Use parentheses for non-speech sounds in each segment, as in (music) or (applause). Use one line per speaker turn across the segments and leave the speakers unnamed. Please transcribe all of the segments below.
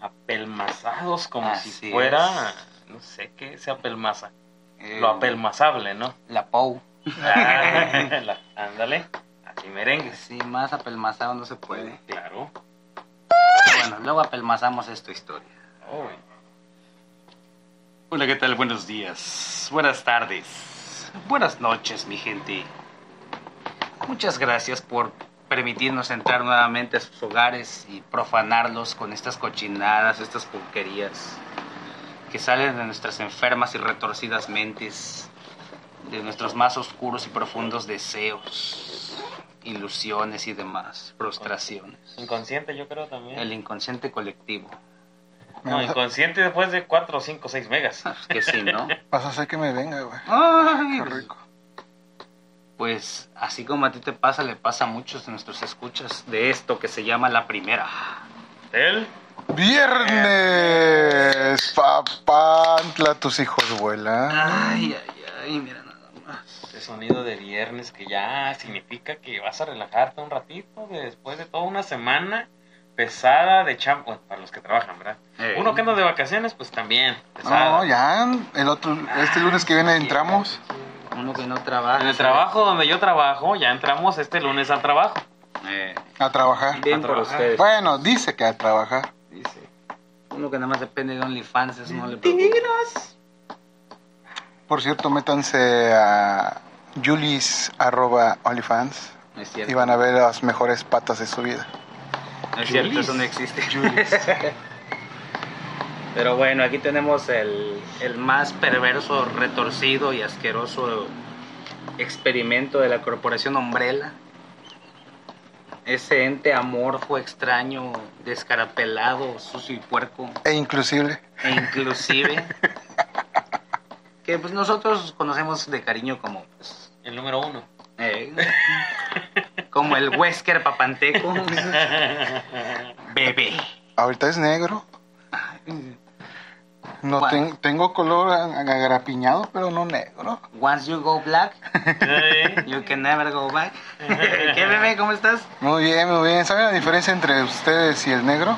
apelmazados como si fuera, no sé qué es apelmaza.
Eh,
Lo apelmazable, ¿no?
La POU.
Ah, (laughs) ándale, así merengue.
Sí, más apelmazado no se puede.
Claro.
Bueno, luego apelmazamos esta historia.
Uy.
Hola, ¿qué tal? Buenos días, buenas tardes, buenas noches, mi gente. Muchas gracias por permitirnos entrar nuevamente a sus hogares y profanarlos con estas cochinadas, estas porquerías que salen de nuestras enfermas y retorcidas mentes, de nuestros más oscuros y profundos deseos, ilusiones y demás, frustraciones.
Inconsciente yo creo también.
El inconsciente colectivo.
No, inconsciente después de 4, 5, 6 megas.
Que sí, ¿no? (laughs)
Vas a hacer que me venga, güey.
Ay,
Qué rico.
Pues así como a ti te pasa, le pasa a muchos de nuestros escuchas de esto que se llama la primera.
Él,
Viernes, papantla, tus hijos vuelan.
Ay, ay, ay, mira nada más.
ese sonido de viernes que ya significa que vas a relajarte un ratito después de toda una semana pesada de champ, bueno, para los que trabajan, ¿verdad?
Eh.
Uno que anda de vacaciones, pues también, pesada.
No, ya, el otro, este lunes que viene entramos.
Uno que no trabaja.
En el trabajo donde yo trabajo, ya entramos este lunes al trabajo.
Eh,
A trabajar.
bien
A
por
trabajar.
ustedes.
Bueno, dice que a trabajar.
Dice. Uno que nada más depende de OnlyFans, eso no le preocupa.
Por cierto, métanse a Julis arroba OnlyFans
No es cierto.
y van a ver las mejores patas de su vida.
No es cierto,
Julis.
eso no existe. (laughs) Pero bueno, aquí tenemos el, el más perverso, retorcido y asqueroso experimento de la corporación Umbrella. Ese ente amorfo, extraño, descarapelado, sucio y puerco,
E inclusive,
e inclusive (laughs) que pues nosotros conocemos de cariño como pues,
El número uno.
eh, como el Wesker Papanteco, (laughs) bebé.
ahorita es negro. No
Bueno.
ten- tengo color a- agarapiñado, pero no negro.
Once you go black, (laughs) You can never go back. (laughs) ¿Qué bebé? ¿Cómo estás?
Muy bien, muy bien. ¿Saben la diferencia entre ustedes y el negro?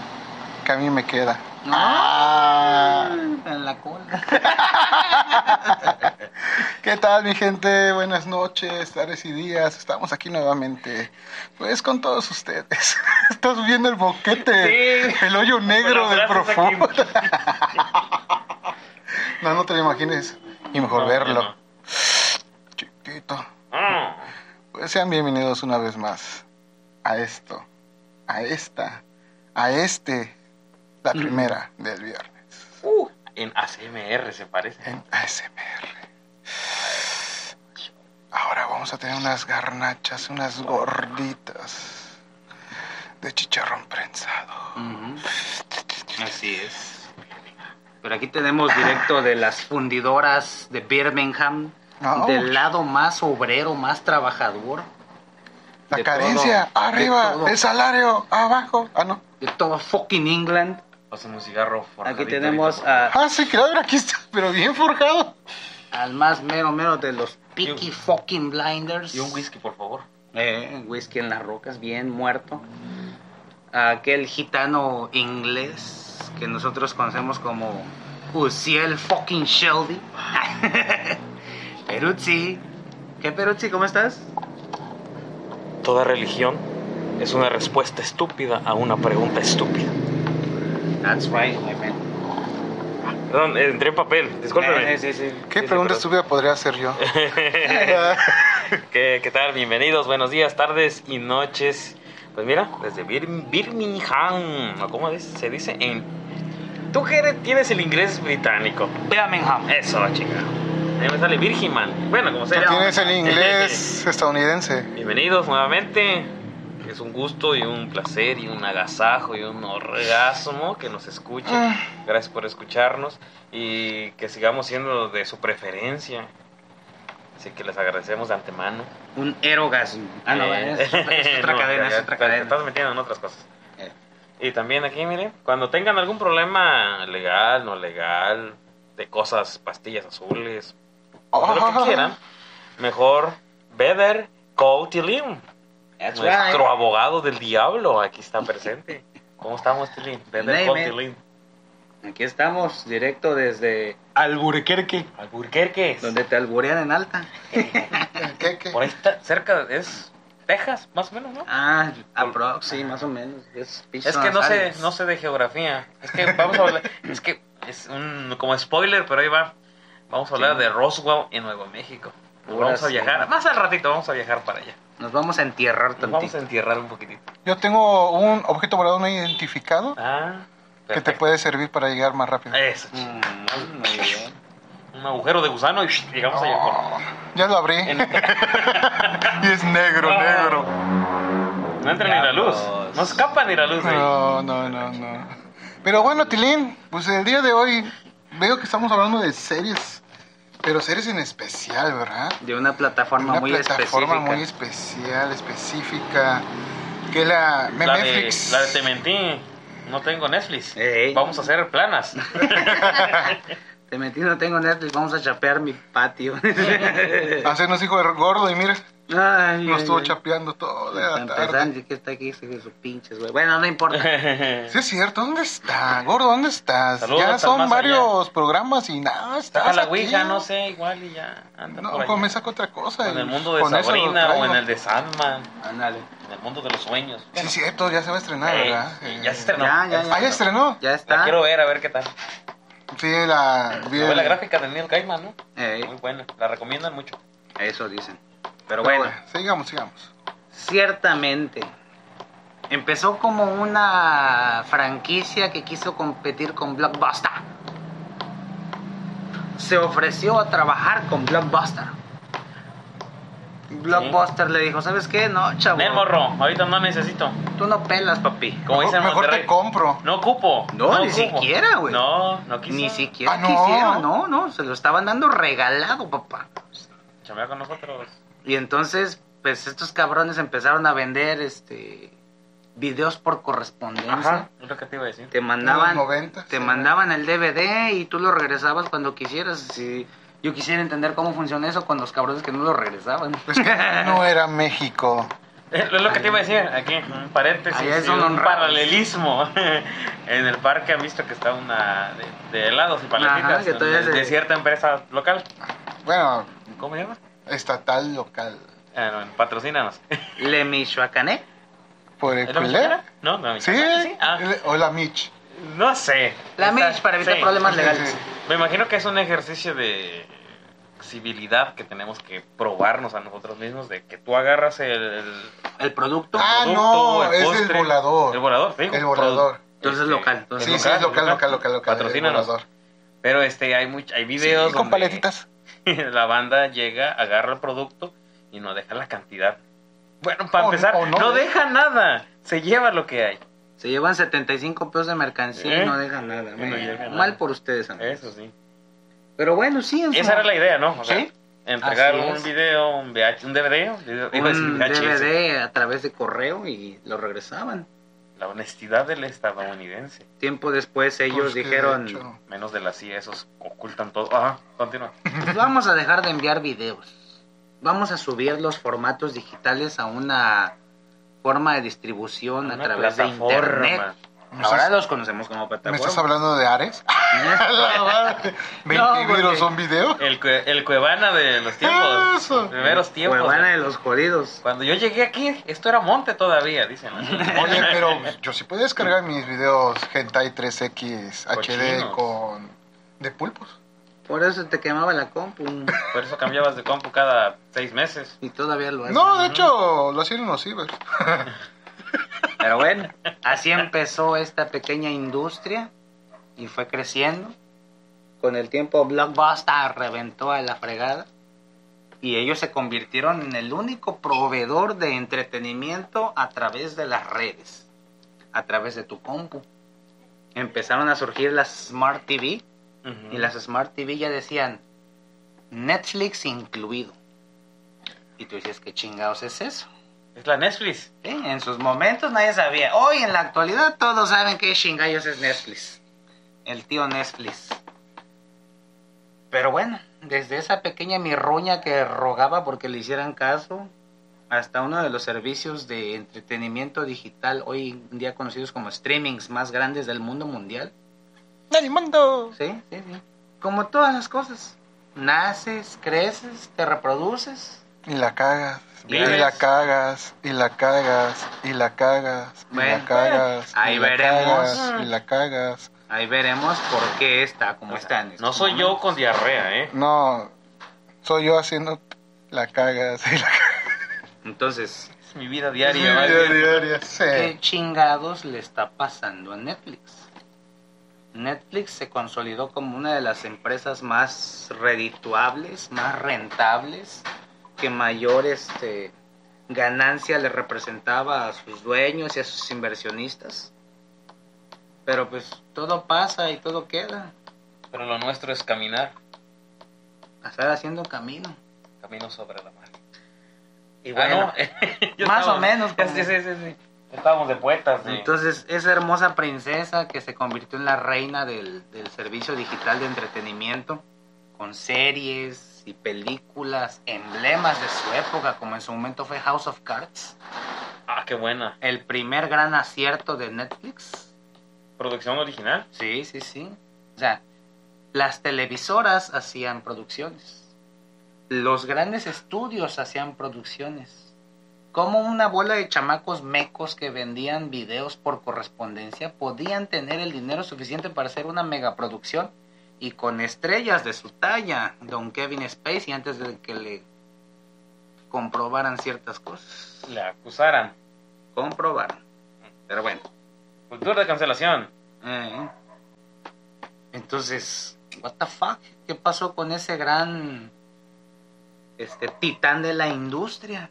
Que a mí me queda. Ah.
En la cola. (laughs)
¿Qué tal, mi gente? Buenas noches, tardes y días. Estamos aquí nuevamente. Pues con todos ustedes. (laughs) Estás viendo el boquete,
Sí.
el hoyo negro del profundo. (laughs) No, no te lo imagines. Y mejor
No,
verlo.
no.
Chiquito.
Ah,
Pues sean bienvenidos una vez más a esto, a esta, a este, la primera del viernes.
uh, en ACMR se parece.
en ASMR. Ahora vamos a tener unas garnachas, unas gorditas de chicharrón prensado.
Así es. Pero aquí tenemos directo de las fundidoras de Birmingham.
Ouch.
Del lado más obrero, más trabajador.
La carencia,
todo,
arriba, el salario, abajo. Ah, no.
De todo fucking England.
Pásame un cigarro.
Aquí
forjadito
tenemos
ahorita,
a,
Ah, sí, claro, aquí está, pero bien forjado.
al más mero mero de los Peaky
Y-
fucking blinders.
Y un whisky, por favor.
Eh, whisky en las rocas, bien muerto. Aquel gitano inglés que nosotros conocemos como Uciel fucking Shelby. (laughs) Peruzzi. ¿Qué Peruzzi? ¿Cómo estás?
Toda religión es una respuesta estúpida a una pregunta estúpida.
That's right, my man.
Perdón, eh, entré en papel, discúlpeme.
Eh, sí, sí.
¿Qué
Sí, sí,
pregunta estúpida podría hacer yo? (laughs)
¿Qué, ¿Qué tal? Bienvenidos, buenos días, tardes y noches. Pues mira, desde Bir- Birmingham, ¿o ¿cómo es? se dice? En... Tú que eres- tienes el inglés británico.
Birmingham.
Eso, chica. A mí me sale Birmingham. Bueno, como
Tú
sea.
tienes el inglés (laughs) estadounidense.
Bienvenidos nuevamente. Es un gusto y un placer y un agasajo y un orgasmo que nos escuchen.
Ah.
Gracias por escucharnos y que sigamos siendo de su preferencia. Así que les agradecemos de antemano.
Un erogasmo. Ah, no,
Eh,
es, otra- es (laughs) otra
no,
cadena, es otra
te- Te
cadena.
estás metiendo en otras cosas.
Eh.
Y también aquí, miren, cuando tengan algún problema legal, no legal, de cosas, pastillas azules, o de lo que quieran, mejor Better Call Tillim.
That's
Nuestro
right.
abogado del diablo aquí está presente. ¿Cómo estamos, Tilín?
It.
Tilín.
Aquí estamos, directo desde
Alburequerque.
Alburquerque.
donde te alburean en alta.
¿Qué, qué?
Por ahí está, cerca, es Texas, más o menos, ¿no?
Ah, aprox, sí, más o menos. Es,
Es que no sé, no sé de geografía. Es que vamos a hablar, es que es un como spoiler, pero ahí va. Vamos a hablar
Sí.
de Roswell en Nuevo México.
Pura
Vamos a
sí.
viajar, más al ratito vamos a viajar para allá.
Nos vamos a entierrar
Nos vamos a entierrar un poquitito.
Yo tengo un objeto volador no identificado
Ah,
que te puede servir para llegar más rápido.
Eso,
Mm, muy bien.
un agujero de gusano y llegamos allá.
Oh, ya lo abrí.
En- (laughs)
y es negro, negro.
No entra ni la luz. No escapa ni la luz.
No, no, no, no. Pero bueno, Tilín, pues el día de hoy veo que estamos hablando de series, pero series en especial, ¿verdad?
De una plataforma
Una
muy
plataforma
específica.
muy especial, específica, que es la,
La de,
Netflix.
la de Te mentí. No tengo Netflix.
Ey.
Vamos a hacer planas. (laughs) (laughs)
Te metí, no tengo Netflix, vamos a chapear mi patio. (laughs)
Hacernos hijo de gordo y mira,
Ay,
nos
ay,
estuvo
ay.
chapeando toda la tarde.
dice que está aquí, ese de sus pinches, güey. Bueno, no importa. (laughs)
Sí es cierto, ¿dónde está? Gordo, ¿dónde estás?
Saludos
ya son varios programas y nada, estás
Saca la ouija, no sé, igual y ya. Anda
No, pues me saco otra cosa.
En el mundo de Sabrina o en el de Sandman.
Ándale.
En el mundo de los sueños.
Sí, es cierto, ya se va a estrenar,
Eh,
¿verdad?
sí,
Eh,
ya se estrenó.
Ya, ya, ya.
Ah, ya estrenó.
Ya
La
está.
quiero ver, a ver qué tal.
Sí, la
Novela gráfica de Neil Gaiman, ¿no? Muy buena. La recomiendan mucho.
eso dicen.
Pero
Pero bueno,
bueno, sigamos, sigamos.
ciertamente. Empezó como una franquicia que quiso competir con Blockbuster. Se ofreció a trabajar con Blockbuster. Blockbuster le dijo, ¿sabes qué? No, chavo.
Nel morro, ahorita no necesito.
Tú no pelas, papi.
Como
mejor
dicen en
mejor te compro.
No ocupo.
No, ni
ocupo.
siquiera, güey.
No, no quiso.
Ni siquiera
Ah, no.
quisieron, no, no, se lo estaban dando regalado, papá.
Chamea con nosotros.
Y entonces, pues estos cabrones empezaron a vender este videos por correspondencia.
Ajá, es lo que te iba a decir.
Te mandaban,
En los 90,
te
sí.
mandaban el DVD y tú lo regresabas cuando quisieras. Si yo quisiera entender cómo funciona eso con los cabrones que no lo regresaban.
Es que no era México. (laughs)
Es lo que te iba a decir, aquí, un paréntesis,
son
un paralelismo. (laughs) en el parque han visto que está una de, de helados y paletitas
Ajá,
de, de cierta empresa local.
Bueno,
¿Cómo se llama?
Estatal, local.
Ah, no, patrocínanos. (laughs)
Le Michoacané.
¿Por el
¿Es la
culé?
No, no,
Sí,
sí. Ah,
o la Mitch.
no sé.
La
Está-
Mitch para evitar
sí.
problemas legales.
sí.
Me imagino que es un ejercicio de civilidad que tenemos que probarnos a nosotros mismos de que tú agarras el,
El producto.
Ah,
producto,
no,
el
es
postre.
el volador.
el volador, digo,
El volador.
Entonces
Este,
local, entonces
Sí, sí, es local, local, local, local.
Patrocínanos. Pero este hay much- hay videos
Sí, con
donde
paletitas. (laughs)
la banda llega, agarra el producto y no deja la cantidad. Bueno, para
O-
empezar,
o
no,
no
deja nada. Se lleva lo que hay.
Se llevan 75 pesos de mercancía y
¿Eh?
no dejan nada.
No
Bueno,
dejan nada.
Mal por ustedes, amigos.
Eso sí.
Pero bueno, sí. en su-
Esa era la idea, ¿no? O sea,
Sí.
Entregar un video, un, VH, un DVD,
un
VHS.
DVD a través de correo y lo regresaban.
La honestidad del estadounidense.
Tiempo después ellos
Pues de
dijeron,
hecho,
Menos de la CIA, esos ocultan todo. Ajá, continúa.
"Pues vamos a dejar de enviar videos. Vamos a subir los formatos digitales a una forma de distribución a través de
plataforma.
internet.
¿Me
Ahora
estás-
los conocemos como
¿Me
plataforma.
estás hablando de Ares? (laughs) La madre. (laughs)
No,
20 videos
porque-
un video.
El, el Cuevana de los tiempos.
Eso.
Primeros tiempos.
Cuevana de los jodidos.
Cuando yo llegué aquí, esto era monte todavía, dicen. (laughs)
Oye, pero yo sí puedo descargar mis videos Hentai 3X HD
Cochinos.
con... de pulpos.
Por eso te quemaba la compu.
Por eso cambiabas de compu cada seis meses.
Y todavía lo haces.
No, de hecho, lo hacían unos ciber.
Pero bueno, así empezó esta pequeña industria y fue creciendo. Con el tiempo Blockbuster reventó a la fregada y ellos se convirtieron en el único proveedor de entretenimiento a través de las redes, a través de tu compu. Empezaron a surgir las Smart TV y las Smart TV ya decían Netflix incluido. Y tú dices, ¿qué chingados es eso?
Es la Netflix.
Sí, en sus momentos nadie sabía. Hoy en la actualidad todos saben que chingallos es Netflix. El tío Netflix. Pero bueno, desde esa pequeña mirroña que rogaba porque le hicieran caso, hasta uno de los servicios de entretenimiento digital hoy en día conocidos como streamings más grandes del mundo mundial,
del mundo.
Sí, sí, sí. Como todas las cosas. Naces, creces, te reproduces.
Y la cagas. Y la cagas, y la cagas, y la cagas, y
Bueno,
la cagas.
ahí
y la
veremos.
cagas, y la cagas.
Ahí veremos por qué está como está. en
No soy yo
momentos.
con diarrea, ¿eh?
No, soy yo haciendo la cagas y la cagas.
Entonces,
Es mi vida diaria.
Diaria,
bien.
diaria, sí.
¿qué chingados le está pasando a Netflix? Netflix se consolidó como una de las empresas más redituables, más rentables, que mayor este, ganancia le representaba a sus dueños y a sus inversionistas. Pero pues todo pasa y todo queda.
Pero lo nuestro es caminar.
Estar haciendo camino.
Camino sobre la mar.
Y
Ah,
bueno,
¿no? (laughs) Ya
más o menos, como-
sí, sí, sí, sí. Estábamos de poetas. sí.
Entonces, esa hermosa princesa que se convirtió en la reina del, del servicio digital de entretenimiento, con series y películas, emblemas de su época, como en su momento fue House of Cards,
Ah, qué buena.
el primer gran acierto de Netflix.
Producción original.
Sí, sí, sí. O sea, las televisoras hacían producciones, los grandes estudios hacían producciones. Como una bola de chamacos mecos que vendían videos por correspondencia podían tener el dinero suficiente para hacer una megaproducción y con estrellas de su talla, Don Kevin Spacey, antes de que le comprobaran ciertas cosas.
Le acusaran.
Comprobaron. Pero bueno.
Cultura de cancelación.
Eh. Entonces, what the fuck? ¿Qué pasó con ese gran este titán de la industria?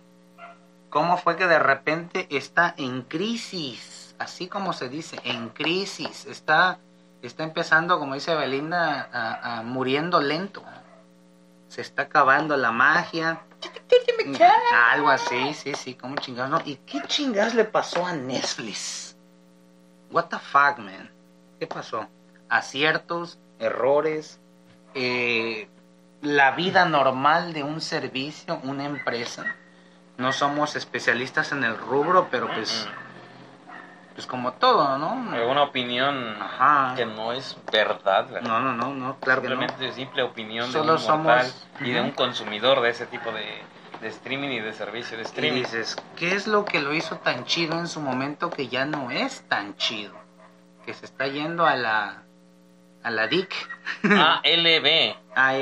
¿Cómo fue que de repente está en crisis? Así como se dice, en crisis. Está, está empezando, como dice Belinda, a, muriendo lento. Se está acabando la magia. Algo así, sí, sí, como chingados, ¿no? ¿Y qué chingados le pasó a Netflix? What the fuck, man? ¿Qué pasó? Aciertos, errores, eh, la vida normal de un servicio, una empresa. No somos especialistas en el rubro, pero pues, pues como todo, ¿no?
Alguna opinión
Ajá.
que no es verdad. ¿verdad?
No, no, no, no, claro que no.
Simplemente simple opinión
Solo
de un
somos-
y de un consumidor de ese tipo de, de streaming y de servicio de
Y
streaming.
dices, ¿qué es lo que lo hizo tan chido en su momento que ya no es tan chido? Que se está yendo a la a la DIC, a (laughs) él,
A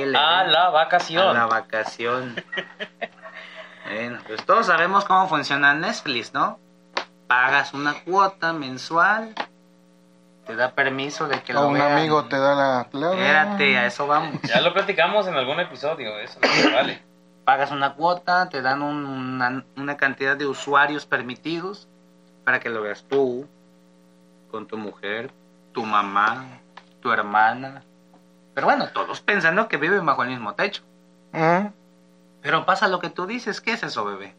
la
a
vacación.
la vacación. (laughs) bueno, pues todos sabemos cómo funciona Netflix, ¿no? Pagas una cuota mensual, te da permiso de que
O
lo
un
vean.
amigo te da la clave.
Espérate, a eso vamos.
Ya lo platicamos en algún episodio, eso no se vale.
pagas una cuota, te dan un- una, una cantidad de usuarios permitidos para que lo veas tú, con tu mujer, tu mamá, tu hermana. Pero bueno, todos pensando que viven bajo el mismo techo.
Mm,
Pero pasa lo que tú dices, ¿qué es eso, bebé?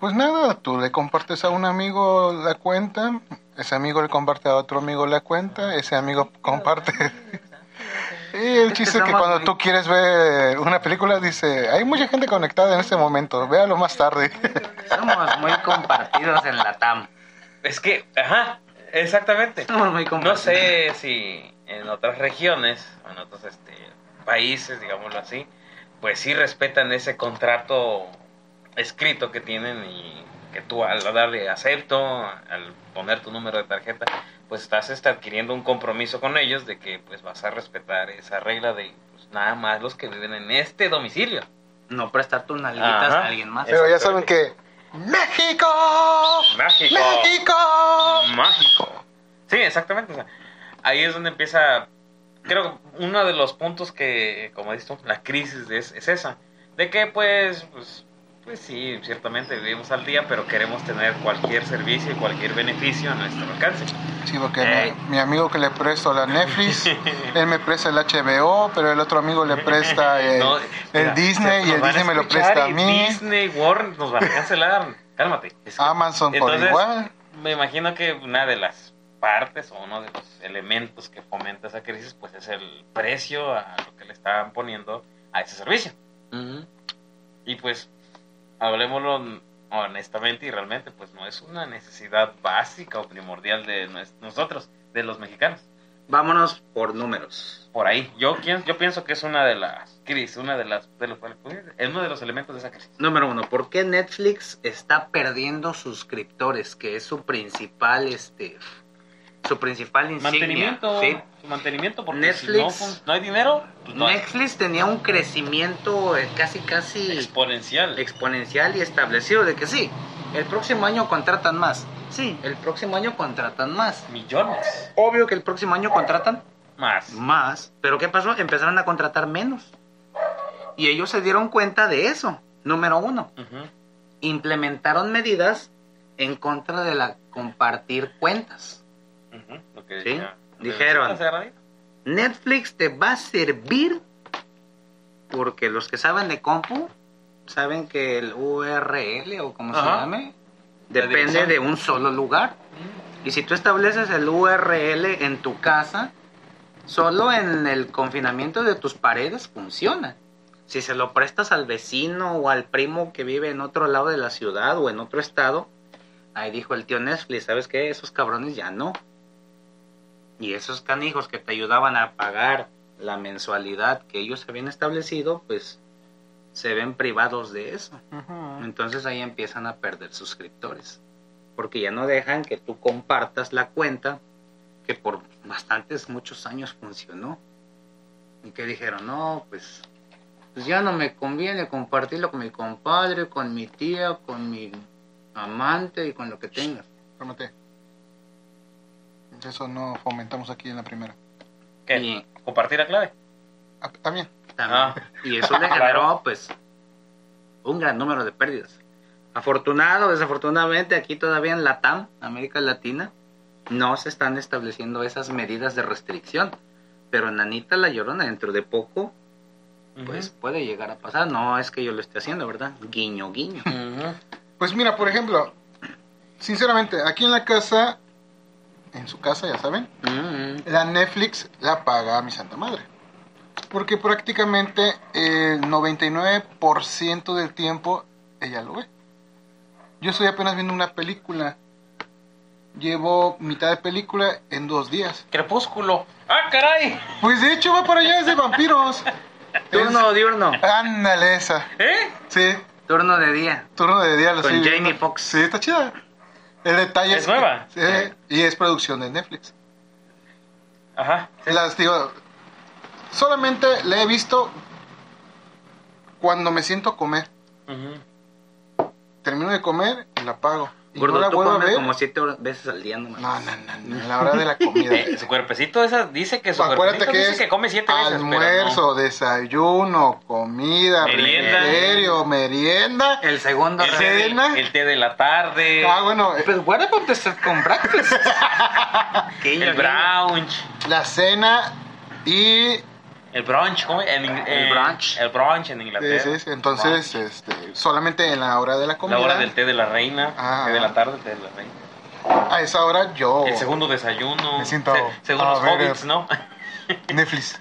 Pues nada, tú le compartes a un amigo la cuenta, ese amigo le comparte a otro amigo la cuenta, ese amigo comparte. Y (laughs) el chiste es que cuando tú quieres ver una película dice, hay mucha gente conectada en este momento, véalo más tarde.
Somos muy compartidos en la TAM.
Es que, ajá, exactamente.
Somos muy
No
compartidos.
sé si en otras regiones, o en otros este, países, digámoslo así, pues sí respetan ese contrato escrito que tienen y que tú al darle acepto, al poner tu número de tarjeta, pues estás este, adquiriendo un compromiso con ellos de que pues vas a respetar esa regla de pues, nada más los que viven en este domicilio.
No prestar tus nalguitas
Ajá.
a alguien más.
Pero ya saben que... ¡México!
Mágico.
¡México!
mágico. Sí, exactamente. o sea, ahí es donde empieza, creo que uno de los puntos que, como dices tú, la crisis es, es esa. De que pues, pues, pues sí, ciertamente vivimos al día, pero queremos tener cualquier servicio y cualquier beneficio a nuestro alcance.
Sí, porque mi, mi amigo que le presto la Netflix, (laughs) él me presta el HBO, pero el otro amigo le presta (laughs) el,
No,
el
mira,
Disney y el Disney me lo presta a mí.
Disney, Warren, nos van a cancelar. (laughs) Cálmate. Es que-
Amazon por
Entonces,
igual.
Me imagino que una de las partes o uno de los elementos que fomenta esa crisis pues es el precio a lo que le están poniendo a ese servicio. Y pues, hablemoslo honestamente y realmente, pues no es una necesidad básica o primordial de nosotros, de los mexicanos.
Vámonos por números.
Por ahí. Yo, yo pienso que es una de las crisis, una de las... De los, es uno de los elementos de esa crisis.
Número uno, ¿por qué Netflix está perdiendo suscriptores? Que es su principal, este, su principal insignia.
Mantenimiento.
¿sí?
Su mantenimiento, porque
Netflix-
si no, hay dinero, pues no hay.
Netflix tenía un crecimiento eh, casi, casi
Exponencial.
exponencial y establecido de que sí, el próximo año contratan más. Sí, el próximo año contratan más.
Millones.
Obvio que el próximo año contratan
Más.
más. Pero ¿qué pasó? Empezaron a contratar menos. Y ellos se dieron cuenta de eso. Número uno, implementaron medidas en contra de la compartir cuentas. Sí, dijeron. Netflix te va a servir porque los que saben de compu saben que el URL o como se llame
La
depende de un solo lugar. Y si tú estableces el URL en tu casa, solo en el confinamiento de tus paredes funciona. Si se lo prestas al vecino o al primo que vive en otro lado de la ciudad o en otro estado, ahí dijo el tío Netflix, ¿sabes qué? Esos cabrones ya no. Y esos canijos que te ayudaban a pagar la mensualidad que ellos habían establecido, pues se ven privados de eso. Entonces ahí empiezan a perder suscriptores. Porque ya no dejan que tú compartas la cuenta que por bastantes, muchos años funcionó. Y que dijeron, no, pues, pues ya no me conviene compartirlo con mi compadre, con mi tía, con mi amante y con lo que tengas.
Cálmate. Eso no fomentamos aquí en la primera.
¿Qué?
Y
¿Compartir la clave?
Ah, también.
también-
Ah.
Y eso le (laughs) generó, pues, un gran número de pérdidas. Afortunado, desafortunadamente, aquí todavía en Latam, América Latina, no se están estableciendo esas medidas de restricción. Pero en Anita La Llorona, dentro de poco, pues puede llegar a pasar. No es que yo lo esté haciendo, ¿verdad? Guiño, guiño.
Pues mira, por ejemplo, sinceramente, aquí en la casa, en su casa, ya saben,
Mm,
la Netflix la paga mi santa madre. Porque prácticamente el 99% del tiempo ella lo ve. Yo estoy apenas viendo una película. Llevo mitad de película en dos días.
Crepúsculo. ¡Ah, caray!
Pues de hecho va para allá, es de vampiros. (laughs)
Turno diurno,
Es- Ándale esa.
¿Eh?
Sí,
turno de día.
turno de día lo
Con Jamie. Foxx.
Sí, está chida. El detalle
¿Es
que-
nueva?
sí, y es producción de Netflix.
Ajá.
Las digo, solamente la he visto cuando me siento a comer. Termino de comer y la apago.
Gordo,
no la
tú
vuelvo a
comes
ver.
como siete horas- veces al día nomás.
No, no, no, no, a la hora de la comida.
Eh, (laughs) su cuerpecito esa dice que su
Acuérdate
cuerpecito
que
dice
es
que come siete veces,
almuerzo, desayuno, comida,
Merienda.
refrigerio, merienda.
El segundo
pero no. El té, de,
cena.
el té de la tarde,
Ah, bueno, eh,
Pues bueno, contestar con breakfast. (laughs)
El brunch,
la cena y
el brunch, ¿cómo? En
El
eh,
brunch.
El brunch en Inglaterra.
entonces este, solamente en la hora de la comida.
La hora del té de la reina,
Ah.
té de la tarde, té de la reina.
A esa hora yo
El segundo desayuno.
Me siento
se- según los
ver,
hobbits, ¿no?
Netflix.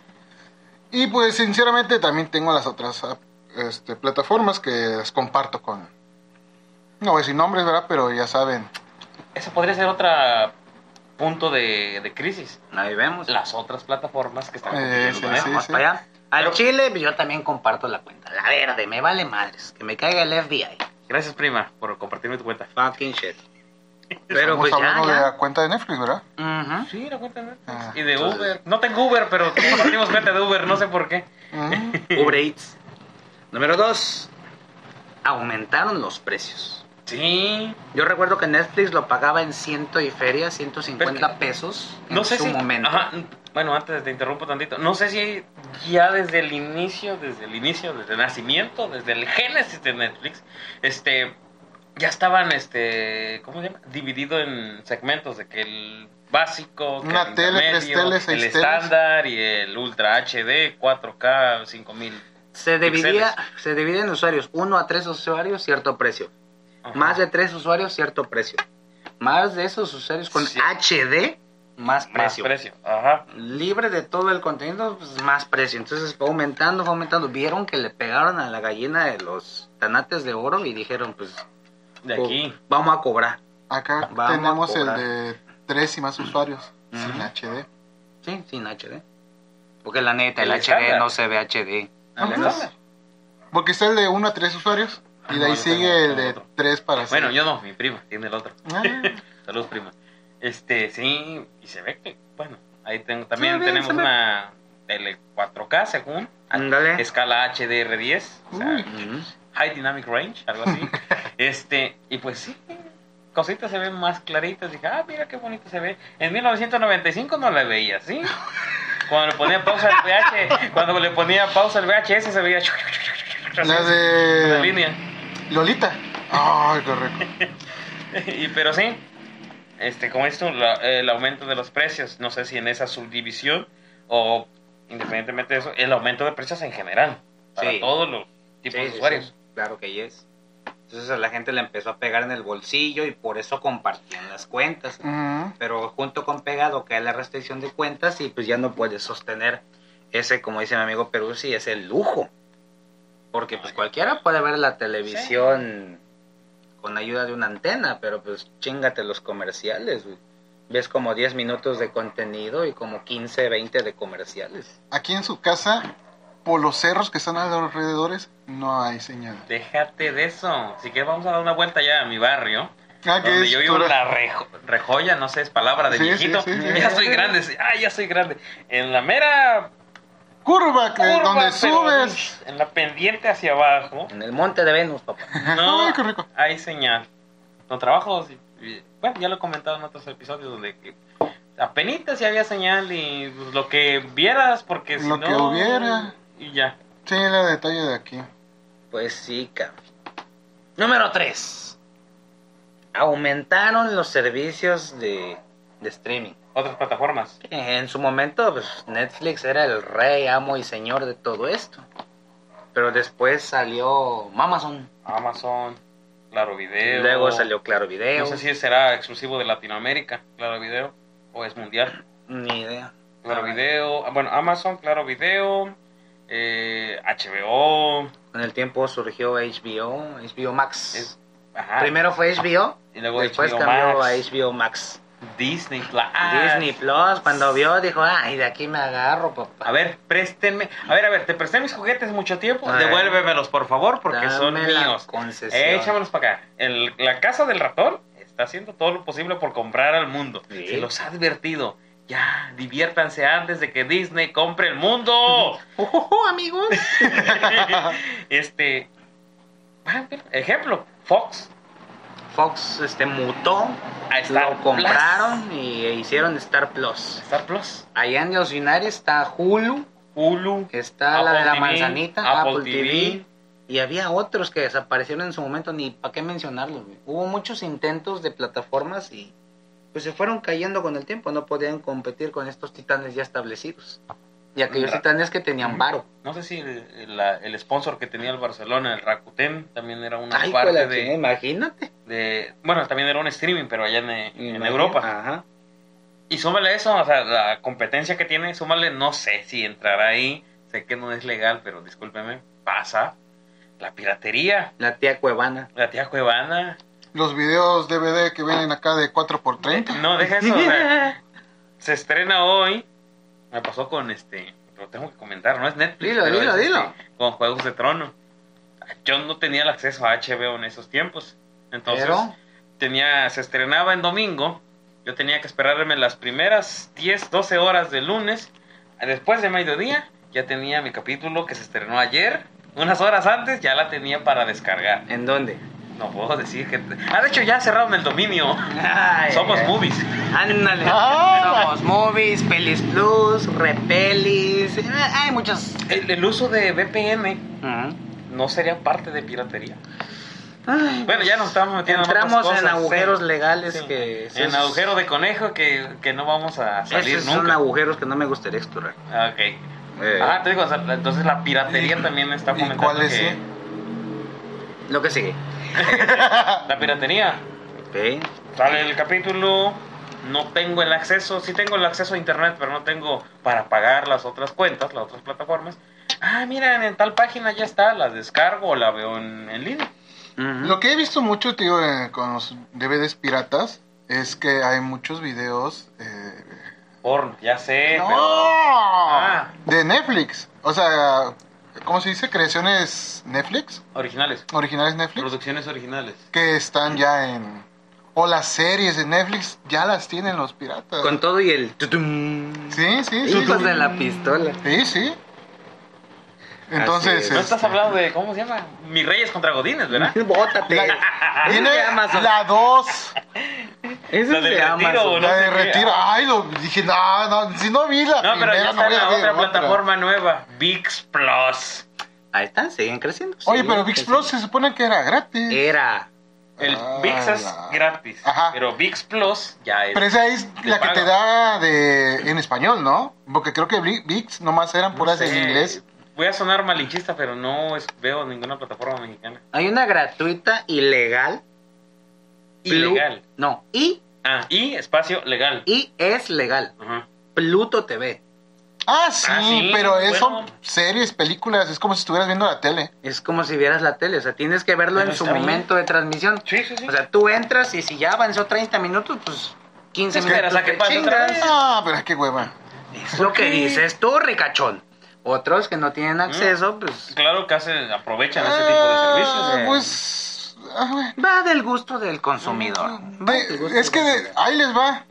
Y pues sinceramente también tengo las otras ah, este, plataformas que las comparto con... No voy a decir nombres, ¿verdad? Pero ya saben.
Eso podría ser otro punto de, de crisis.
Ahí vemos.
Las otras plataformas que están
Eh, sí,
con
sí.
para allá. Al
Pero-
Chile, yo también comparto la cuenta. La verde, me vale madres. Que me caiga el FBI.
Gracias, prima, por compartirme tu cuenta.
Fucking shit. Pero
Estamos
pues ya,
hablando de
ya.
la cuenta de Netflix, ¿verdad?
Sí, la cuenta de Netflix.
Ah,
y de
entonces-
Uber. No tengo Uber, pero (laughs) compartimos cuenta de Uber, no sé por qué.
Mm.
Uber Eats. Número dos. Aumentaron los precios.
Sí.
Yo recuerdo que Netflix lo pagaba en ciento y feria, 150
Pero es que-
pesos en
No sé
su
si.
momento.
Ajá, bueno, antes te interrumpo tantito. No sé si ya desde el inicio, desde el inicio, desde el nacimiento, desde el génesis de Netflix, este. Ya estaban, este. ¿Cómo se llama? Dividido en segmentos de que el básico, que
Una
el
tele, teles,
el
teles.
estándar y el Ultra HD, 4K, 5000.
Se dividía,
Pixeles.
se divide en usuarios. Uno a tres usuarios, cierto precio.
Ajá.
Más de tres usuarios, cierto precio. Más de esos usuarios con
Sí.
HD, más
Más
precio.
precio. Ajá.
Libre de todo el contenido, pues más precio. Entonces fue aumentando, fue aumentando. Vieron que le pegaron a la gallina de los tanates de oro y dijeron, pues,
De
co-
aquí.
vamos a cobrar.
Acá
Vamos
tenemos el de tres y más usuarios sin. HD.
Sí, sin HD. Porque la neta, el,
El
HD
estándar.
no se ve HD.
Estándar.
Porque está el de 1 a 3 usuarios. Y de ahí sigue
tengo
el de
otro.
3 para
Bueno,
seis.
yo no, mi prima tiene el otro.
Ah, (laughs)
Saludos, prima. Este, sí, y se ve que, bueno, ahí tengo, también
ve,
tenemos una tele 4K según,
Ándale.
escala HDR10, o sea. High Dynamic Range, algo así. (laughs) este, y pues sí, cositas se ven más claritas. Dije, ah, mira qué bonito se ve. En 1995 no la veía, ¿sí? (laughs) Cuando le ponía pausa al VH, cuando le ponía pausa al VHS se veía.
La
La
de
línea.
Lolita. Ay, correcto. (laughs)
y, pero sí, este, como dices tú, la- el aumento de los precios, no sé si en esa subdivisión o independientemente de eso, el aumento de precios en general, para
Sí.
todos los tipos
Sí,
de usuarios.
sí, claro que es. Entonces a la gente le empezó a pegar en el bolsillo y por eso compartían las cuentas. Pero junto con pegado cae la restricción de cuentas y pues ya no puedes sostener ese, como dice mi amigo Peruzzi, ese lujo. Porque pues cualquiera puede ver la televisión con ayuda de una antena, pero pues chingate los comerciales. güey. Ves como 10 minutos de contenido y como 15, 20 de comerciales.
Aquí en su casa, por los cerros que están a los alrededores, no hay señal.
Déjate de eso. Si quieres vamos a dar una vuelta ya a mi barrio.
Ah, que
donde
es
yo vivo en la rejo- rejoya, no sé, es palabra de
Sí,
viejito.
sí, sí, sí. (laughs)
ya soy grande, sí, ah, ya soy grande. En la mera
curva, que
curva,
donde subes.
en la pendiente hacia abajo,
En el monte de Venus, papá.
no
Ay, qué rico.
hay señal. No trabajo, bueno, ya lo he comentado en otros episodios donde que apenas si había señal y pues, lo que vieras, porque si
Lo
no...
que hubiera.
Y ya.
Sí, la detalle de aquí.
Pues sí, cabrón. Número 3. Aumentaron los servicios de, de streaming.
Otras plataformas.
En su momento, pues, Netflix era el rey, amo y señor de todo esto. Pero después salió Amazon.
Amazon, Claro Video.
Luego salió Claro Video.
No sé si será exclusivo de Latinoamérica, Claro Video, o es mundial.
Ni idea.
Claro
Ah,
Video, bueno, Amazon, Claro Video, eh, HBO,
Con el tiempo surgió HBO, HBO Max.
es, ajá,
Primero fue HBO,
y luego
después
HBO
cambió
Max,
a HBO Max.
Disney Plus.
Disney Plus, cuando vio, dijo, ay, de aquí me agarro, papá.
A ver, préstenme. A ver, a ver, te presté mis juguetes mucho tiempo. Devuélvemelos, por favor, porque son
Dame la
míos.
concesión.
Échamelos para acá. El- la casa del ratón está haciendo todo lo posible por comprar al mundo.
Sí.
Se los ha advertido. Ya, diviértanse antes de que Disney compre el mundo. (laughs)
Ujujú, amigos. (laughs)
este. Ejemplo, Fox.
Fox este mutó,
A Star
lo
Plus.
compraron y hicieron Star Plus.
Star Plus.
Allá en los United está Hulu,
Hulu.
está la de la
TV,
manzanita,
Apple
Apple, TV.
TV.
Y había otros que desaparecieron en su momento, ni para qué mencionarlos. güey. Hubo muchos intentos de plataformas y pues se fueron cayendo con el tiempo, no podían competir con estos titanes ya establecidos. Y aquellos titanes que tenían varo.
No sé si el, el sponsor que tenía el Barcelona, el Rakuten, también era una
Ay,
parte
pues,
de,
imagínate.
de- Bueno, también era un streaming, pero allá en, en. Europa.
Ajá.
Y súmale eso, o sea, la competencia que tiene, súmale, no sé si entrará ahí. Sé que no es legal, pero discúlpeme, pasa. La piratería,
La tía Cuevana.
la tía Cuevana.
Los videos DVD que vienen acá de 4x30.
No, deja eso, o sea, (laughs) se estrena hoy. Me pasó con este, lo tengo que comentar, no es Netflix.
Dilo, dilo,
es, este,
dilo.
con Juegos de Trono. Yo no tenía el acceso a HBO en esos tiempos. Entonces,
Pero
tenía, se estrenaba en domingo. Yo tenía que esperarme las primeras 10, 12 horas del lunes. Después de mediodía, ya tenía mi capítulo que se estrenó ayer. Unas horas antes ya la tenía para descargar.
¿en dónde?
No puedo decir que. Ah, de hecho, ya cerraron el dominio.
Ay,
Somos
ay.
movies.
Ándale.
Ah.
Somos Movies, Pelis Plus, Repelis. eh, Hay muchos.
El, el uso de VPN no sería parte de piratería.
Ay,
Bueno, ya nos estamos metiendo
Entramos
otras
en
cosas,
agujeros
sí.
legales
Sí.
que.
En
esos-
agujero de conejo que, que no vamos a salir
Esos son
nunca.
agujeros que no me gustaría explorar.
Ah, Ok.
Eh,
Ah, te digo, entonces la piratería también está
¿Y
fomentando
cuál es?
que...
eh?
Lo que sigue.
La piratería.
Ok.
Sale el capítulo, no tengo el acceso, sí tengo el acceso a internet, pero no tengo para pagar las otras cuentas, las otras plataformas. Ah, miren, en tal página ya está, la descargo o la veo en, en línea.
Lo que he visto mucho, tío, eh, con los DVDs piratas es que hay muchos videos eh,
Porno, ya sé,
No,
pero... Ah.
de Netflix. O sea, ¿cómo se dice? Creaciones Netflix,
Originales.
originales Netflix,
Producciones originales.
que están ya en... O las series de Netflix ya las tienen los piratas.
Con todo y el tutum.
Sí, sí, sí.
Hijos
sí.
de la pistola.
Sí, sí. Entonces,
No
es.
este,
estás hablando de, ¿cómo se llama? Mis Reyes contra Godines, ¿verdad? (laughs)
Bótate. (laughs)
la-
Amazon.
la 2,
Ese
La
de
retiro,
Amazon.
No
la de
qué.
retiro. Ay, lo, dije, no, no, si no vi la
No, pero
primera,
ya
no
está
a
la
ver
otra
otra.
plataforma nueva, VIX Plus.
Ahí están, siguen creciendo.
Oye,
siguen
pero VIX. Plus se supone que era gratis.
Era.
El
Ah,
VIX es
ya.
gratis,
Ajá.
pero VIX Plus ya es.
Pero esa es la que te da de, en español, ¿no? Porque creo que Vi- VIX nomás eran
No
puras
sé,
en inglés.
Voy a sonar malinchista, pero no es- veo ninguna plataforma mexicana.
Hay una gratuita y legal.
Ilegal.
Plu- No, y,
Ah, y espacio legal.
y es legal.
Ajá.
Pluto TV.
Ah, sí,
Ah, sí,
pero eso,
bueno.
series, películas, es como si estuvieras viendo la tele.
Es como si vieras la tele, o sea, tienes que verlo
Pero
en su
bien.
momento de transmisión.
Sí, sí, sí.
O sea, tú entras y si ya avanzó 30 minutos, pues 15
Te esperas
minutos
a que pase otra vez.
Ah, pero qué hueva.
Es lo que dices tú, ricachón. Otros que no tienen acceso, pues
Claro que hacen, aprovechan ese tipo de
Ah,
servicios. eh.
Pues,
va del gusto del consumidor.
De-
gusto
es que de- ahí les va.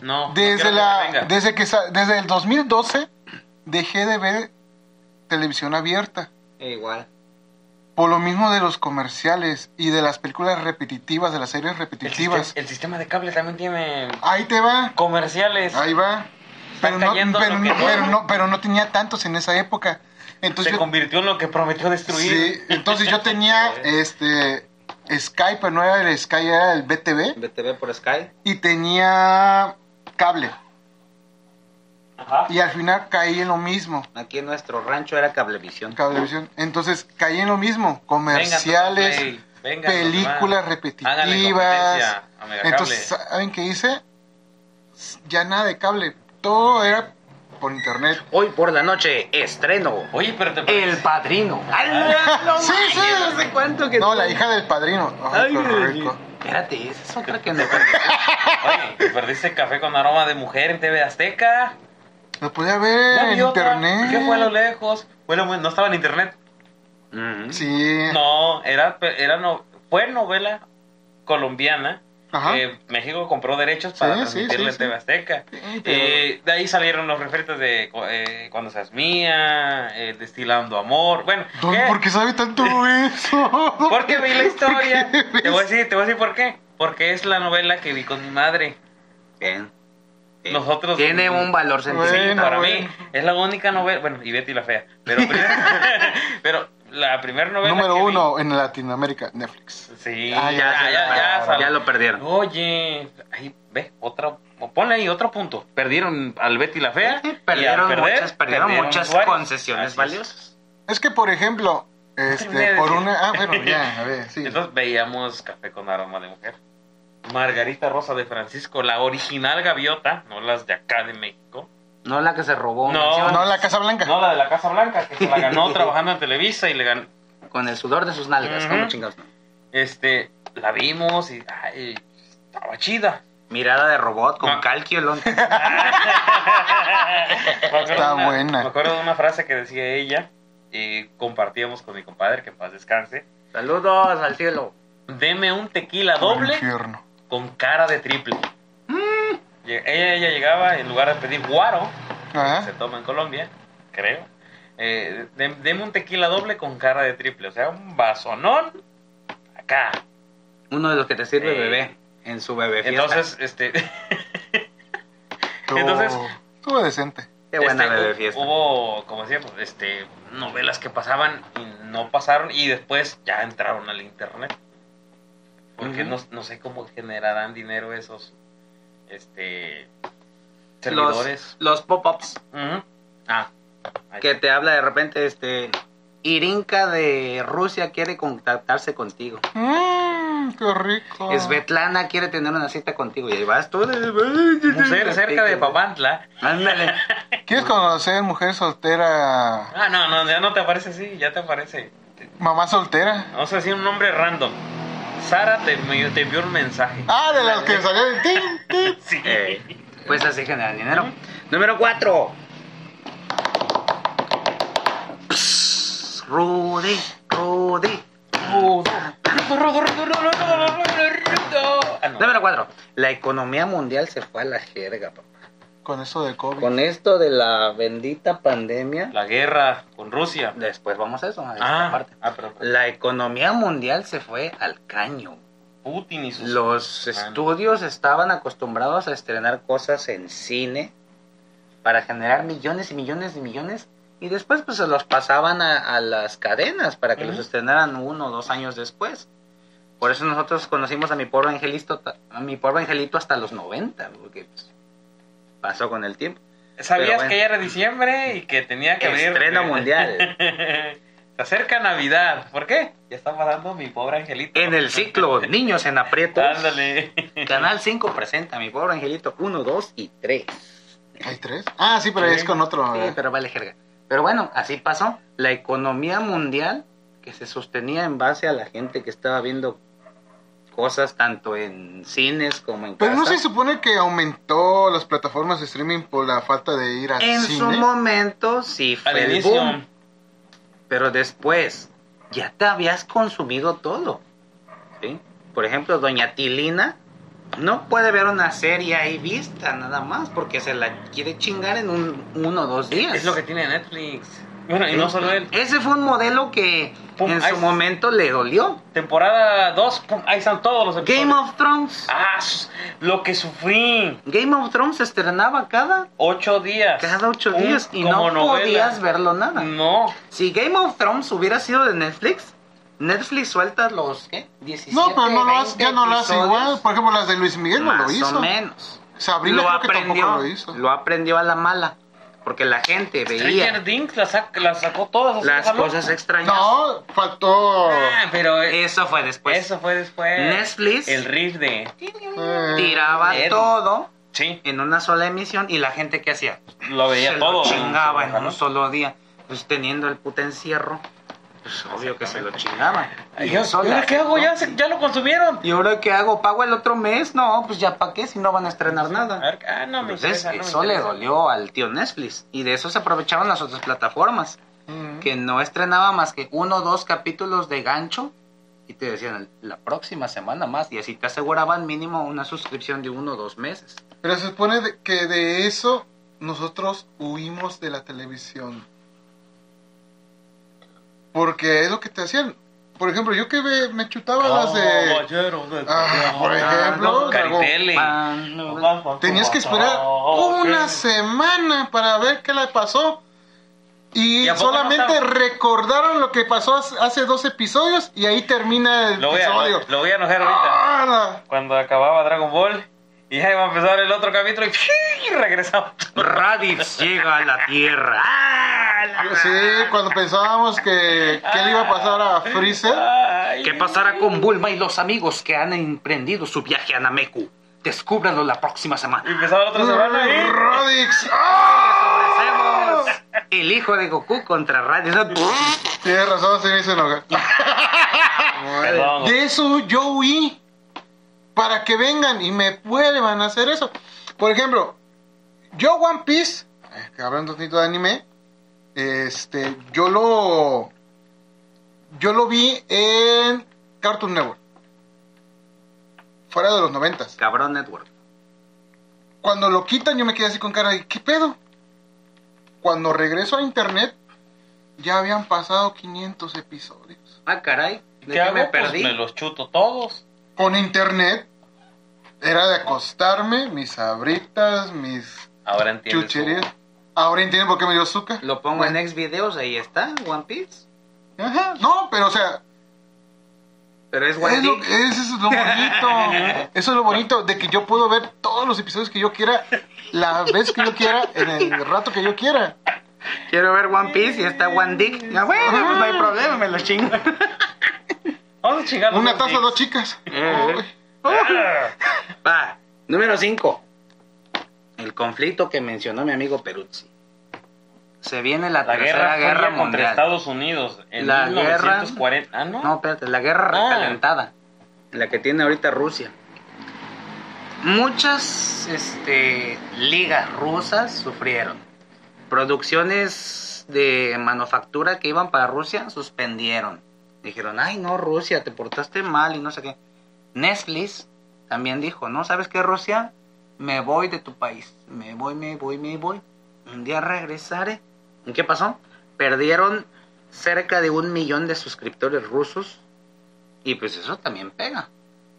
No, no
Desde
que
la, desde que desde el 2012 dejé de ver televisión abierta.
consumidor. Igual.
Por lo mismo de los comerciales y de las películas repetitivas, de las series
el,
repetitivas.
sistema, el sistema de cable también tiene
Ahí te va,
comerciales.
ahí va. Pero no, pero, no, pero, no, pero no tenía tantos en esa época. Entonces
se
yo,
convirtió en lo que prometió destruir.
sí, entonces yo tenía este Sky, pero no era el Sky, era el BTV.
BTV por Sky.
Y tenía cable.
Ajá.
Y al final caí en lo mismo.
Aquí en nuestro rancho era Cablevisión.
Cablevisión. Entonces caí en lo mismo. Comerciales,
Play, vengan,
películas repetitivas. Entonces, ¿saben qué hice? Ya nada de cable. Todo era por internet.
Hoy por la noche, estreno.
Oye, pero te
El Padrino. (laughs) ¡Ay, no,
Sí, sí.
No sé cuánto que...
No, la hija del padrino. Ay,
Ay. Espérate, eso creo que no.
Oye, te perdiste café con aroma de mujer en TV Azteca.
Lo podía ver en internet.
¿Qué fue a lo lejos? Bueno, no estaba en internet.
Mm.
Sí.
No, era, era no, fue novela colombiana. México compró derechos para
Sí, sí,
transmitirla
sí,
en TV Azteca.
Pero-
Eh, de ahí salieron los refritos de eh, Cuando seas mía, eh, Destilando Amor. Bueno.
¿Por qué sabe tanto eso? (laughs)
Porque vi la historia. (laughs)
¿Por qué
Te voy a decir, te voy a decir por qué. Porque es la novela que vi con mi madre.
Bien.
Nosotros-
Tiene un valor
Sí,
sentimental.
Bueno,
para
bueno.
mí es la única novela, bueno, y Betty la fea, pero, (laughs) pero la primera novela
Número
que vi-
uno en Latinoamérica, Netflix.
sí,
Ah,
ya,
ya,
ya,
ya,
ya,
lo perdieron.
Oye, ahí ve, otra, ponle ahí otro punto. Perdieron al Betty la fea.
Sí, Perdieron,
perder,
muchas, perdieron muchas
usuarios.
concesiones
Así es.
valiosas.
Es que, por ejemplo, este, por una... Ah, bueno, ya, a ver, sí.
Entonces veíamos Café con aroma de mujer. Margarita Rosa de Francisco, la original gaviota, no las de acá de México.
No la que se robó
No,
No, la Casa Blanca.
No, la de la Casa Blanca, que se la ganó (laughs) trabajando en Televisa y le ganó.
con el sudor de sus nalgas.
Ujú.
¿Cómo chingados? no?
Este, la vimos y ay, estaba chida.
Mirada de robot con (laughs)
Me acuerdo
Está
de una-
buena.
Me acuerdo de una frase que decía ella y compartíamos con mi compadre, que en paz descanse.
Saludos al cielo.
Deme un tequila doble
infierno.
con cara de triple. Ella, ella llegaba, en lugar de pedir guaro, que se toma en Colombia, creo, eh, de- deme un tequila doble con cara de triple. O sea, un vasonón acá.
Uno de los que te sirve
Eh,
bebé en su bebé fiesta.
Entonces, este... (laughs) Entonces-
Estuvo decente.
Qué buena
este,
bebé fiesta.
Hubo, como decíamos, este, novelas que pasaban y no pasaron y después ya entraron al internet. Porque no, no sé cómo generarán dinero esos este
Los,
servidores.
los pop-ups
Ujú. Ah,
que te habla de repente, este... Irinka de Rusia quiere contactarse contigo.
Mmm, qué rico.
Svetlana quiere tener una cita contigo y ahí vas tú.
Mujer cerca de Papantla.
Ándale. (laughs)
¿Quieres conocer mujer soltera,
Ah, no, no, ya no te aparece así, ya te aparece.
mamá soltera?
Vamos a decir un nombre random. Sara te, te envió un mensaje.
Ah, de las que salían. tin, tin. (laughs)
Sí.
Eh, Pues así genera dinero. Número 4. Rudy, Rudy. Número 4. La economía mundial se fue a la jerga, papá.
Con eso del COVID.
Con esto de la bendita pandemia,
La guerra con Rusia.
después vamos a eso, a esta
Ah,
parte.
ah, pero, pero
La economía mundial se fue al caño.
Putin y sus...
Los
Ah, no.
estudios estaban acostumbrados a estrenar cosas en cine para generar millones y millones y millones y después pues se los pasaban a, a las cadenas para que los estrenaran uno o dos años después. Por eso nosotros conocimos a mi pobre angelito, a mi pobre angelito hasta los 90, porque pues, pasó con el tiempo.
¿Sabías
bueno.
que ya era diciembre y que tenía que abrir...
Estreno mundial. (laughs)
Se acerca Navidad. ¿Por qué? Ya está pasando mi pobre angelito.
En el ciclo Niños en Aprietos,
Ándale.
Canal 5 presenta a mi pobre angelito 1, 2 y 3.
¿Hay tres? Ah, sí, pero
Sí.
es con otro.
Sí,
¿verdad?
pero vale jerga. Pero bueno, así pasó. La economía mundial que se sostenía en base a la gente que estaba viendo cosas tanto en cines como en
Pero no
casa.
se supone que aumentó las plataformas de streaming por la falta de ir al
En su
cine.
momento sí fue
Al
el boom, pero después ya te habías consumido todo. ¿sí? Por ejemplo, Doña Tilina no puede ver una serie ahí vista nada más porque se la quiere chingar en un uno o dos días.
Es lo que tiene Netflix. Bueno, y no solo él.
Ese fue un modelo que
Pum,
en su
está.
momento le dolió.
Temporada 2, ahí están todos los episodios.
Game of Thrones.
Ah, lo que sufrí.
Game of Thrones se estrenaba cada,
Ocho días.
cada ocho
Un-
días y no
novela.
podías verlo nada.
No.
Si Game of Thrones hubiera sido de Netflix, Netflix suelta los, ¿qué? 17,
No, pero no lo hace,
20
ya no lo hace igual. Por ejemplo, las de Luis Miguel no
Más
lo hizo.
o menos.
Sabrina
lo
creo que
aprendió,
tampoco lo hizo.
lo aprendió a la mala. Porque la gente veía
Things la, sac- la sacó todas.
las
jaló.
cosas extrañas.
No, faltó.
Ah, pero eh,
Eso fue después.
eso fue después.
Netflix
El riff de.
Eh,
tiraba todo
Sí,
en una sola emisión y la gente que hacía
lo veía
se
todo.
lo chingaba en
Jaló.
un solo día. Pues teniendo el puto encierro, pues obvio que se lo chingaba.
Ay,
Y
yo-
eso
¿y
le
ahora ¿Qué hago? Ya, se- ya lo consumieron.
¿Y ahora qué hago? ¿Pago el otro mes? No, pues ya para qué si no van a estrenar nada.
ver, ah, no me
Entonces,
interesa, no me
eso le dolió al tío Netflix. Y de eso se aprovechaban las otras plataformas.
mm.
Que no estrenaba más que uno o dos capítulos de gancho. Y te decían, la próxima semana más. Y así te aseguraban mínimo una suscripción de uno o dos meses.
Pero se supone de- que de eso nosotros huimos de la televisión. Porque es lo que te hacían. Por ejemplo, yo que ve- me chutaba las de...
Caballero de
Ah, por ejemplo,
Caritele.
Tenías que esperar una semana para ver qué le pasó. Y
¿Y a poco no
solamente recordaron lo que pasó hace- dos episodios y ahí termina el
Lo voy, a,
episodio.
lo voy a enojar ahorita.
¡Ah!
Cuando acababa Dragon Ball. Y ya iba a empezar el otro capítulo y, y regresamos.
Raditz llega a la Tierra. (laughs) ¡Ah, la-
Sí, cuando pensábamos que, que le iba a pasar a Freezer.
¿Qué pasará con Bulma y los amigos que han emprendido su viaje a Nameku? Descúbranlo la próxima
Y
semana.
empezaba la otra semana y...
Radix. ¡Ah!
Ofrecemos el hijo de Goku contra Raditz.
Tienes razón, se me hizo enojar. (laughs) De eso yo huí. Para que vengan y me vuelvan a hacer eso. Por ejemplo, yo One Piece, eh, que hablando un poquito de anime, este, yo lo, yo lo vi en Cartoon Network. Fuera de los noventas.
Cabrón Network.
Cuando lo quitan yo me quedé así con cara de, ¿qué pedo? Cuando regreso a internet, ya habían pasado 500 episodios.
Ah, caray. ¿De
¿Qué
qué,
hago?
me
Pues
perdí?
me los chuto todos.
con internet era de acostarme, mis sabritas, mis
Ahora entiendo.
chucherías. Ahora entienden por qué me dio azúcar.
Lo pongo en X videos, ahí está, One Piece.
Ajá. No, pero o sea,
Pero es
es
One
lo,
Piece.
eso es lo bonito. (laughs) Eso es lo bonito de que yo puedo ver todos los episodios que yo quiera, la vez que yo quiera, en el rato que yo quiera.
Quiero ver One Piece y está One Dick. Ya, bueno, pues no hay problema, me lo chingo.
Vamos a chingar.
Una taza, dos chicas.
Eh.
Uy.
Va, número 5. El conflicto que mencionó mi amigo Peruzzi. Se viene la,
La
tercera
guerra,
guerra,
contra
mundial.
Estados Unidos en
La
1940. Ah, no.
No, espérate, la guerra
Ah.
recalentada. La que tiene ahorita Rusia. muchas este, ligas rusas sufrieron. Producciones de manufactura que iban para Rusia suspendieron. Dijeron, ay no, Rusia, te portaste mal y no sé qué. Netflix también dijo, no, ¿sabes qué, Rusia? Me voy de tu país. Me voy, me voy, me voy. Un día regresaré. ¿Y qué pasó? Perdieron cerca de un millón de suscriptores rusos. Y pues eso también pega.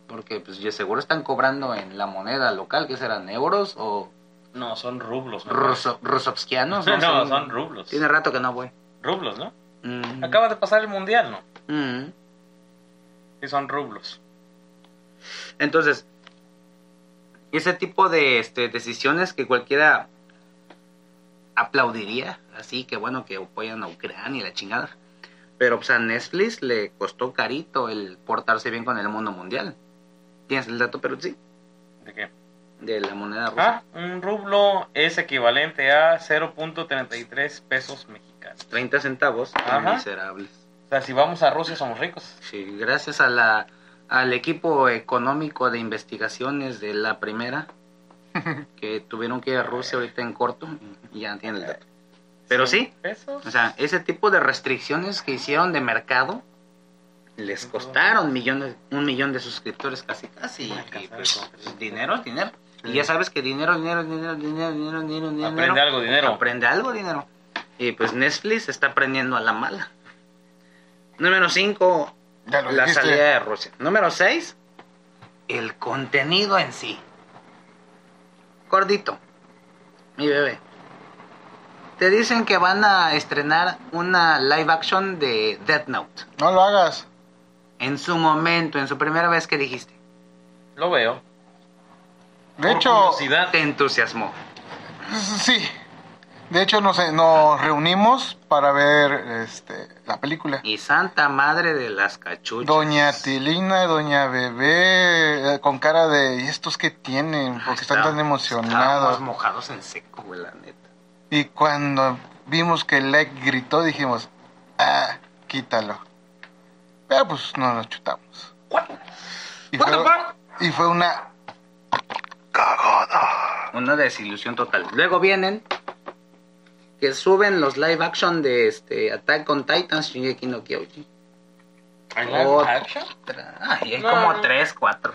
Porque pues ya seguro están cobrando en la moneda local, que serán euros o
No, son rublos. ¿no?
ruso, rusovskianos.
No, (laughs)
sé.
son rublos.
Tiene rato que no voy.
Rublos, ¿no?
Mm.
Acaba de pasar el mundial, ¿no?
Mm.
Sí, son rublos.
Entonces, ese tipo de este, decisiones que cualquiera aplaudiría, así que bueno que apoyan a Ucrania y la chingada. Pero pues a Netflix le costó carito el portarse bien con el mundo mundial. ¿Tienes el dato, pero sí?
¿De qué?
De la moneda rusa.
Ah, un rublo es equivalente a 0.33 pesos mexicanos.
30 centavos.
Ajá.
Miserables.
O sea, si vamos a Rusia somos ricos.
Sí, gracias a la, al equipo económico de investigaciones de la primera, (laughs) que tuvieron que ir a Rusia ahorita en corto, y ya tienen el dato. Pero sí,
¿Pesos?
o sea, ese tipo de restricciones que hicieron de mercado les costaron millones, un millón de suscriptores casi casi. Y pues, dinero dinero. Y ya sabes que dinero, dinero, dinero, dinero, dinero, dinero, dinero.
Aprende algo, dinero.
Aprende algo, dinero. Y pues Netflix está aprendiendo a la mala. Número 5,
Ya lo
la
dijiste.
salida de Rusia. Número 6, el contenido en sí. Gordito, mi bebé. Te dicen que van a estrenar una live action de Death Note.
No lo hagas.
En su momento, en su primera vez que dijiste.
Lo veo.
De
Por
hecho,
curiosidad.
Te entusiasmó.
sí. De hecho, nos, nos reunimos para ver este, la película.
Y santa madre de las cachuchas.
Doña Tilina, Doña Bebé, eh, con cara de, ¿y estos qué tienen? Porque están tan emocionados.
mojados en seco, güey, la neta.
Y cuando vimos que Leg gritó, dijimos, ah, quítalo. Pero pues no nos chutamos. Y
What the
fue, y fue una
Una desilusión total. Luego vienen que suben los live action de este Attack on Titans Shingeki no Kyojin.
¿Hay live action?
Ay, hay
No,
como
no.
tres, cuatro.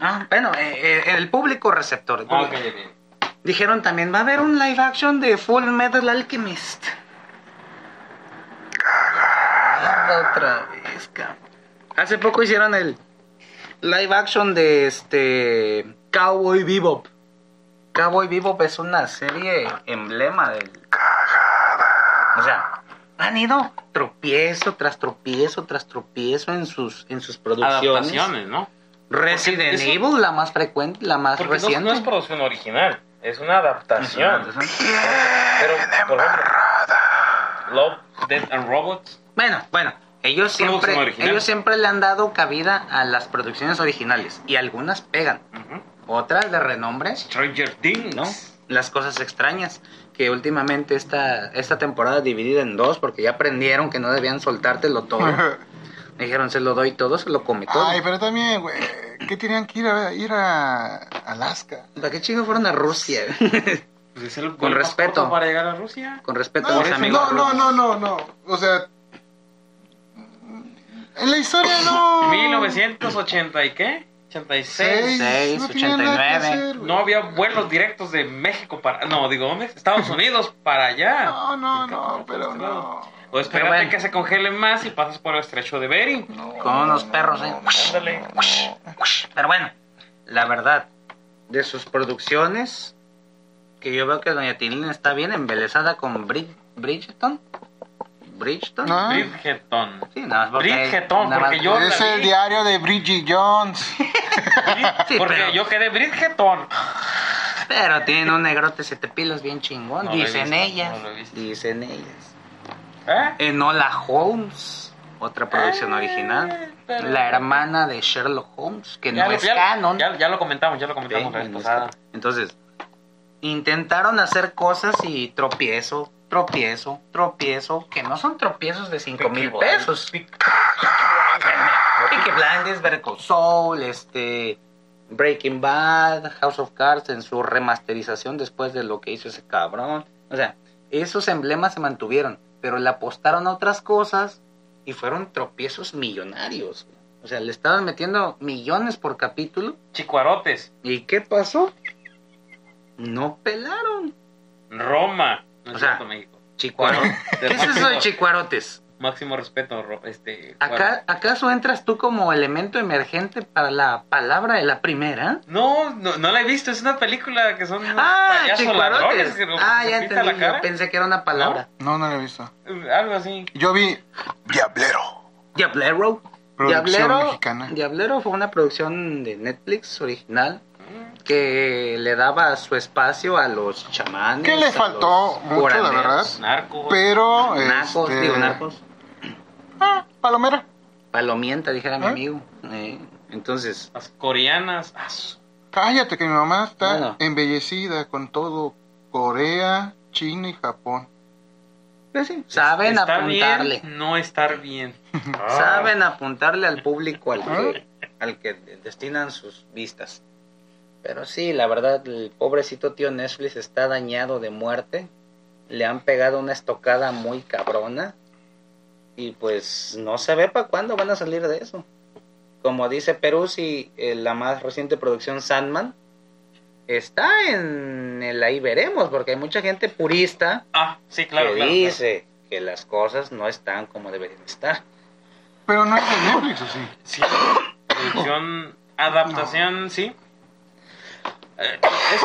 Ah, bueno, eh, eh, el público receptor. el
Ah,
público. Dijeron también, va a haber un live action de Full Metal Alchemist. Otra vez, cabrón. Hace poco hicieron el live action de este Cowboy Bebop. Cowboy Bebop es una serie emblema del... O sea, han ido tropiezo tras tropiezo tras tropiezo en sus, en sus producciones.
Adaptaciones, ¿no?
Resident
eso-
Evil, la más frecuente, la más
Porque no,
reciente.
no es producción original, es una adaptación.
Ajá.
Pero, por ejemplo, Love, Death and Robots,
Bueno, bueno, ellos siempre,
original.
ellos siempre le han dado cabida a las producciones originales y algunas pegan, otras de renombre,
Stranger Things,
¿no? Las cosas extrañas que últimamente esta esta temporada dividida en dos porque ya aprendieron que no debían soltártelo todo. (laughs) Dijeron, se lo doy todo, se lo come todo.
Ay, pero también, güey, ¿qué tenían que ir a, ir a Alaska?
¿Para qué chicos fueron a Rusia?
Pues es el
Con respeto.
para llegar a Rusia.
Con respeto a
No,
mis
eso
amigos
no, no, no, no, no. O sea, en la historia no.
1980 y qué? 86.
Seis,
no tenía nada que
89.
hacer.
No había vuelos directos de México para. No, digo, ¿dónde? Estados Unidos para allá.
No, no, no, pero no.
O espérate
Pero bueno.
que se congele más y pasas por el estrecho de Bering.
Con unos perros, ¿eh?
Ándale.
Pero bueno, la verdad, de sus producciones, que yo veo que Doña Tilín está bien embelesada con Brid Bridgeton. Bridgeton.
No.
Bridgeton.
Sí, nada más porque.
Bridgeton,
nada más
porque yo-
Es el
vi.
diario de Bridget Jones. (laughs)
Sí,
Porque
pero,
yo quedé Bridgeton.
pero tiene un negrote siete pilos bien chingón.
No
dicen
visto,
ellas.
no
dicen ellas.
¿Eh?
Enola Holmes, otra producción
Eh,
original.
pero-
La hermana de Sherlock Holmes, que
Ya
no
lo-
es
ya-
canon.
Ya, ya lo comentamos, ya lo
Sí,
comentamos la vez pasada.
Entonces, intentaron hacer cosas y tropiezo, tropiezo, tropiezo, que no son tropiezos de cinco mil pesos. Peaky Blinders, Better Call Saul, este, Breaking Bad, House of Cards en su remasterización después de lo que hizo ese cabrón. O sea, esos emblemas se mantuvieron, pero le apostaron a otras cosas y fueron tropiezos millonarios. O sea, le estaban metiendo millones por capítulo.
Chicuarotes.
¿Y qué pasó? No pelaron.
Roma. No
O sea,
México.
Chicuarotes. (laughs) ¿Qué es eso de chicuarotes?
Máximo respeto, Ro- este.
¿Acá, ¿Acaso entras tú como elemento emergente para la palabra de la primera?
No, no, no la he visto. Es una película que son unos
Ah,
payasos ladrones
chicuarotes.
que nos-
Ah, ya entendí.
la
Yo
cara.
pensé que era una palabra.
No, no lo he visto.
Algo así.
Yo vi Diablero.
Diablero.
Producción
Diablero,
mexicana.
Diablero fue una producción de Netflix original que le daba su espacio a los chamanes.
Que le faltó mucho, la verdad.
Narco.
Pero.
Narcos,
este,
digo, narcos.
Ah, Palomera.
Palomienta, dijera mi
¿Eh?
amigo. Eh, entonces,
Las coreanas. ah,
Cállate, que mi mamá está
Bueno.
embellecida con todo Corea, China y Japón.
pues sí, saben
estar
apuntarle.
Bien, no estar bien. (laughs) Ah.
Saben apuntarle al público al que, al que destinan sus vistas. Pero sí, la verdad, el pobrecito tío Netflix está dañado de muerte. Le han pegado una estocada muy cabrona. Y pues no se ve para cuándo van a salir de eso. Como dice Peruzzi, eh, la más reciente producción Sandman está en el ahí veremos, porque hay mucha gente purista
Ah, sí, claro.
que
claro,
dice que las cosas no están como deberían estar.
Pero no es de Netflix, ¿o sí?
Sí, producción, adaptación, sí. Eh, es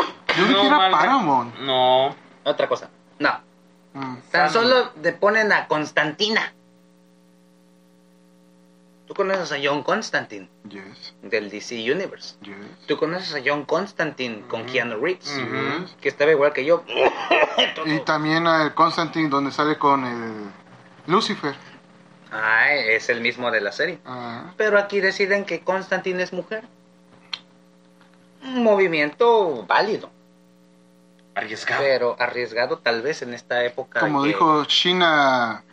Yo
mal-
Paramount.
No,
Otra cosa. No.
Mm,
Tan
Sandman.
solo te ponen a Constantina. Tú conoces a John Constantine
yes,
del DC Universe.
yes.
Tú conoces a John Constantine con
Ujú.
Keanu Reeves,
Ujú.
que estaba igual que yo. (laughs)
Y también a Constantine, donde sale con el Lucifer.
Ah, es el mismo de la serie.
Ah,
Pero aquí deciden que Constantine es mujer. Un movimiento válido,
arriesgado.
pero arriesgado tal vez en esta época.
como
que-
dijo China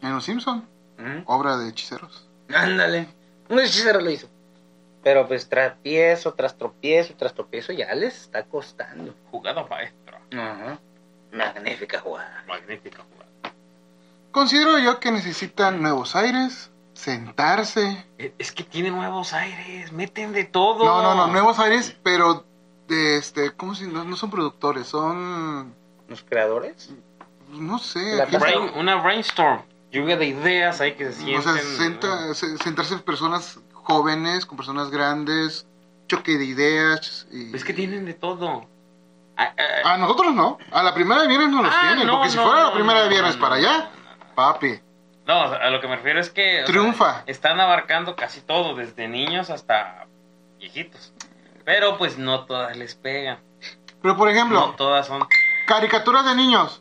en Los Simpson,
Ujú.
obra de hechiceros.
Ándale. Un hechicero lo hizo. Pero pues tropiezo tras tropiezo tras tropiezo ya les está costando.
Jugada maestra.
Ajá. Magnífica jugada.
Magnífica jugada.
Considero yo que necesitan nuevos aires, sentarse.
Es que tiene nuevos aires, meten de todo.
No, no, no, nuevos aires, pero de este, ¿cómo si no, no son productores? Son,
Los creadores.
no sé,
La
Brain- una brainstorm. Lluvia de ideas ahí que se
o sea, senta- se- sentarse personas jóvenes con personas grandes, choque de ideas. Y...
Es que tienen de todo.
A nosotros no, a la primera de viernes no los
ah,
tienen,
no,
porque si
no,
fuera la primera de viernes para allá, papi,
No, a lo que me refiero es que. o sea,
Triunfa.
están abarcando casi todo, desde niños hasta viejitos. Pero pues no todas les pegan.
pero por ejemplo,
No todas son.
caricaturas de niños,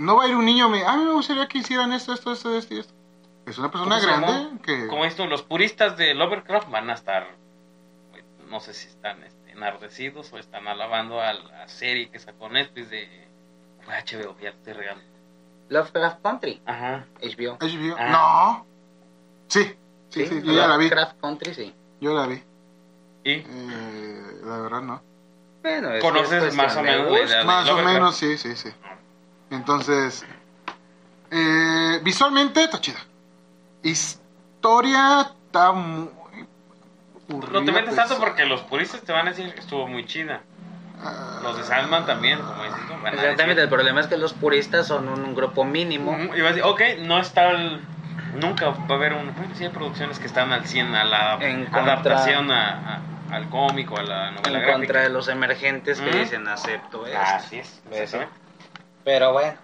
no va a ir un niño, me, ah, me gustaría que hicieran esto, esto, esto, esto, y esto. Es una persona
¿Cómo se
grande
llamó?
que...
Como esto, los puristas de Lovecraft van a estar. pues, No sé si están este, enardecidos o están alabando a la serie que sacó Netflix de. Fue HBO, ya te regando.
Lovecraft Country.
Ajá.
HBO.
HBO.
Ah.
No. Sí, sí, sí, yo ya la vi.
Lovecraft Country, sí.
Yo la vi.
Y
Eh, la verdad no.
Bueno, es-
Conoces más o menos la idea.
Más o menos, sí, sí, sí. Entonces, eh, visualmente está chida. Historia está muy...
no te metes tanto porque los puristas te van a decir que estuvo muy chida.
Ah,
Los de Sandman también, como dices tú.
Exactamente, el problema es que los puristas son un grupo mínimo.
Y vas a decir, ok, no está el- Nunca va a haber un... Bueno, sí hay producciones que están al 100 a la
En contra-
adaptación a- a- al cómic o a la novela
en
gráfica.
contra de los emergentes que
Ujú.
dicen acepto esto.
Así es.
¿Ves?
exactamente.
Pero bueno.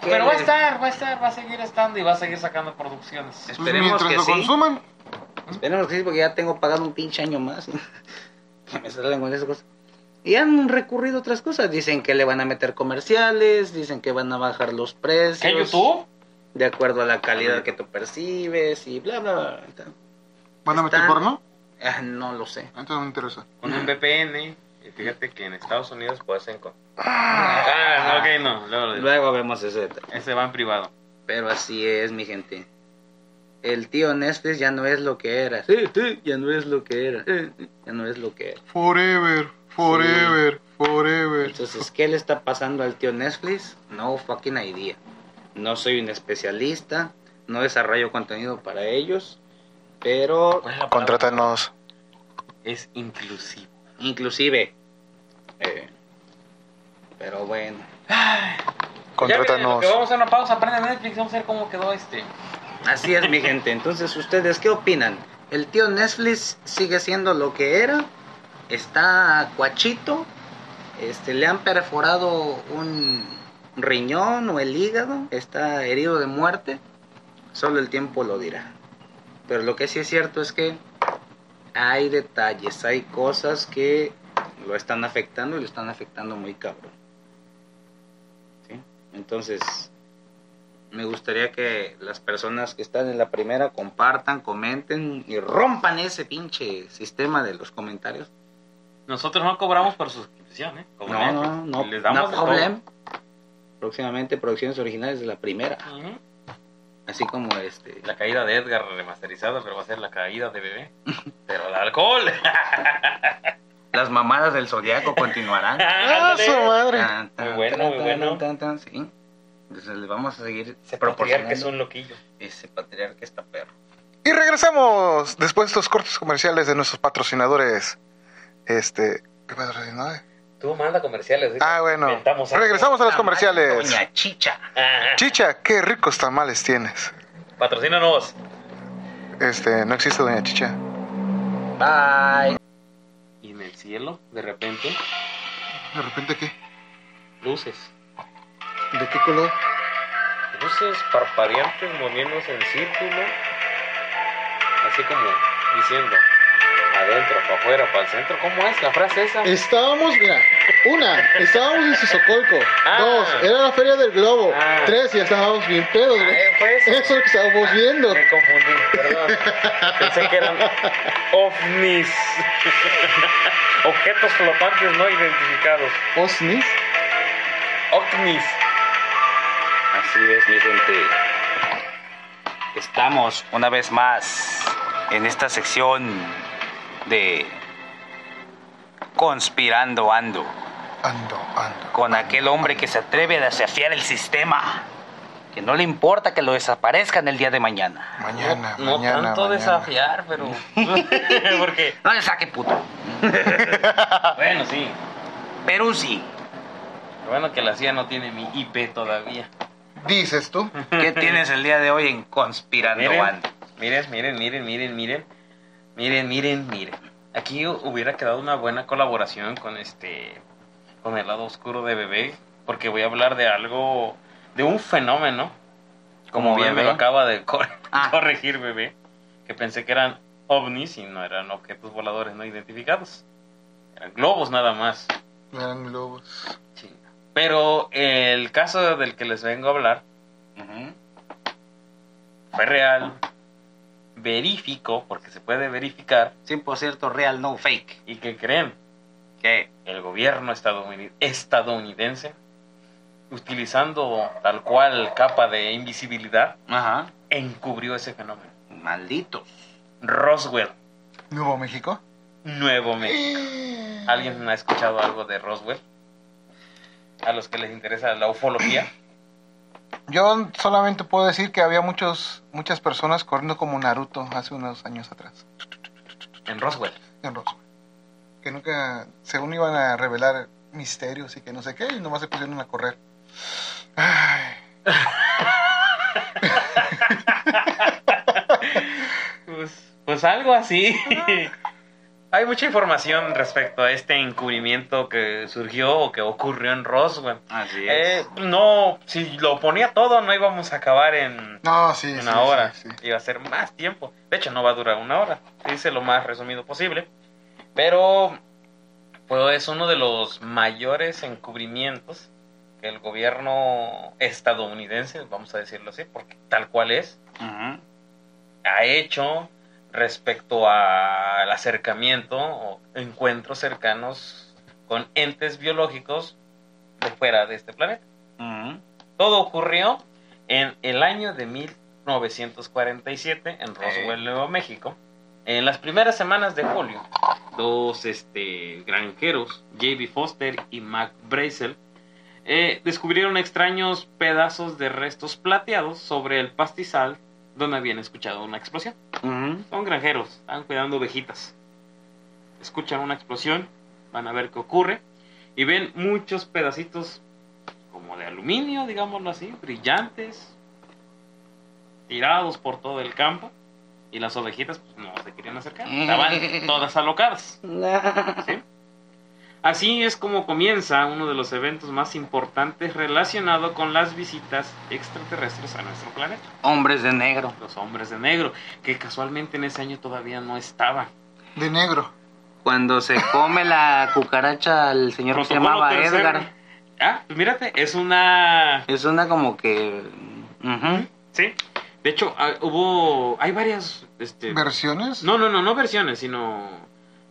¿qué
Pero va a estar, va a estar, va a seguir estando y va a seguir sacando producciones.
pues
esperemos
mientras
que
lo
sí.
consuman,
Esperemos que sí, porque ya tengo pagado un pinche año más. (laughs) que me salen con esas cosas. Y han recurrido a otras cosas. Dicen que le van a meter comerciales, dicen que van a bajar los precios.
¿Qué, YouTube?
De acuerdo a la calidad que tú percibes y bla, bla, bla.
¿van a meter
Están-
porno?
Ah, no lo sé.
Entonces no me interesa.
Con un VPN. Fíjate que en Estados Unidos puedes encontrar... Ah, ok, no. Luego lo digo.
Luego vemos ese.
Ese va en privado.
Pero así es, mi gente. el tío Netflix ya no es lo que era. Sí, sí, ya no es lo que era. Ya no es lo que era.
Forever, forever, forever.
Entonces, ¿qué le está pasando al tío Netflix? No fucking idea. No soy un especialista, no desarrollo contenido para ellos, pero.
Contrátanos.
Es inclusivo.
inclusive... eh, pero bueno.
Contrátanos.
que vamos a hacer una pausa, prende Netflix, vamos a ver cómo quedó este.
Así es, mi gente. Entonces, ¿ustedes qué opinan? ¿El tío Netflix sigue siendo lo que era? ¿Está cuachito? Este, ¿Le han perforado un riñón o el hígado? ¿Está herido de muerte? Solo el tiempo lo dirá. Pero lo que sí es cierto es que hay detalles, hay cosas que lo están afectando y lo están afectando muy cabrón. ¿Sí? Entonces, me gustaría que las personas que están en la primera compartan, comenten y rompan ese pinche sistema de los comentarios.
Nosotros no cobramos por suscripción, ¿eh? Como
No, no, no,
Les damos
no problem. Próximamente producciones originales de la primera, así como este.
La caída de Edgar remasterizada, pero va a ser la caída de bebé. (laughs) Pero el alcohol. (laughs)
Las mamadas del zodiaco continuarán. (laughs)
¡Ah,
Ándale.
su madre!
Tan, tan,
Muy bueno,
tan,
muy bueno.
tan, tan, sí. Entonces le vamos a seguir
Ese patriarca es un loquillo.
ese patriarca está perro.
Y regresamos después de estos cortes comerciales de nuestros patrocinadores. Este. ¿Qué patrocinadores?
Tú manda comerciales. ¿sí?
Ah, bueno. Regresamos a los comerciales.
Doña Chicha.
Ah,
Chicha, qué ricos tamales tienes.
Patrocínanos.
Este, no existe Doña Chicha.
Bye.
Cielo, de repente,
¿De repente qué?
luces.
¿De qué color?
Luces parpadeantes moviéndose en círculo. Así como diciendo, adentro, para afuera, para el centro. ¿Cómo es la frase esa?
Estábamos, mira, una, estábamos en Socolco.
Ah.
Dos, era la Feria del Globo.
Ah.
Tres, ya estábamos bien pedos, güey.
Fue eso.
Eso es lo que estábamos viendo.
Me confundí, perdón. Pensé que eran ovnis. (laughs) Objetos flotantes no identificados.
Osnis.
Ovnis.
Así es, mi gente. Estamos una vez más en esta sección de Conspirando Ando
Ando, ando.
con aquel hombre que se atreve a desafiar el sistema, que no le importa que lo desaparezcan el día de mañana.
Mañana,
No
mañana.
tanto
mañana.
desafiar, pero. (laughs) (laughs) Porque.
No le saque puto. (laughs)
Bueno, sí.
Pero sí.
Bueno que la CIA no tiene mi IP todavía.
Dices tú.
¿Qué tienes el día de hoy en Conspirando
Miren,
Ando?
miren, miren, miren, miren, miren. Miren, miren, miren. Aquí hubiera quedado una buena colaboración con este. Con el lado oscuro de bebé. Porque voy a hablar de algo. De un fenómeno. Como
¿Como
bien me lo acaba de cor- (laughs)
Ah.
corregir bebé. Que pensé que eran ovnis y no eran objetos voladores no identificados. Eran globos nada más.
Eran globos.
Chinga. Pero el caso del que les vengo a hablar fue real, verifico, porque se puede verificar,
100% real, no fake.
y que creen
¿Qué?
el gobierno estadounid- estadounidense, utilizando tal cual capa de invisibilidad,
Ajá.
encubrió ese fenómeno.
Malditos.
Roswell,
¿Nuevo México?
Nuevo México. ¿Alguien ha escuchado algo de Roswell? A los que les interesa la ufología.
Yo solamente puedo decir que había muchos, muchas personas corriendo como Naruto hace unos años atrás.
En Roswell.
En Roswell. Que nunca, según iban a revelar misterios y que no sé qué, y nomás se pusieron a correr. Ay, (laughs)
Pues, pues algo así. (laughs) Hay mucha información respecto a este encubrimiento que surgió o que ocurrió en Roswell.
Así
Eh,
es.
no, si lo ponía todo, no íbamos a acabar en
no, sí,
una
sí,
hora.
sí, sí.
Iba a ser más tiempo. De hecho, no va a durar una hora. Se dice lo más resumido posible. Pero, pues es uno de los mayores encubrimientos que el gobierno estadounidense, vamos a decirlo así, porque tal cual es,
Ujú.
ha hecho respecto al acercamiento o encuentros cercanos con entes biológicos de fuera de este planeta.
Ujú.
Todo ocurrió en el año de 1947 en Roswell, Nuevo México. En las primeras semanas de julio, dos este, granjeros, J.B. Foster y Mac Brazel, eh, descubrieron extraños pedazos de restos plateados sobre el pastizal donde habían escuchado una explosión. Son granjeros, están cuidando ovejitas. Escuchan una explosión, van a ver qué ocurre y ven muchos pedacitos como de aluminio, digámoslo así, brillantes, tirados por todo el campo y las ovejitas pues, no se querían acercar, estaban todas alocadas. (laughs) ¿sí? Así es como comienza uno de los eventos más importantes relacionado con las visitas extraterrestres a nuestro planeta
Hombres de negro.
los hombres de negro, que casualmente en ese año todavía no estaban.
De negro.
Cuando se come la cucaracha al señor que se llamaba
tercero.
Edgar.
Ah, pues mírate, es una...
Es una como que...
Sí, de hecho, ah, hubo... Hay varias... Este...
¿Versiones?
No, no, no, no versiones, sino...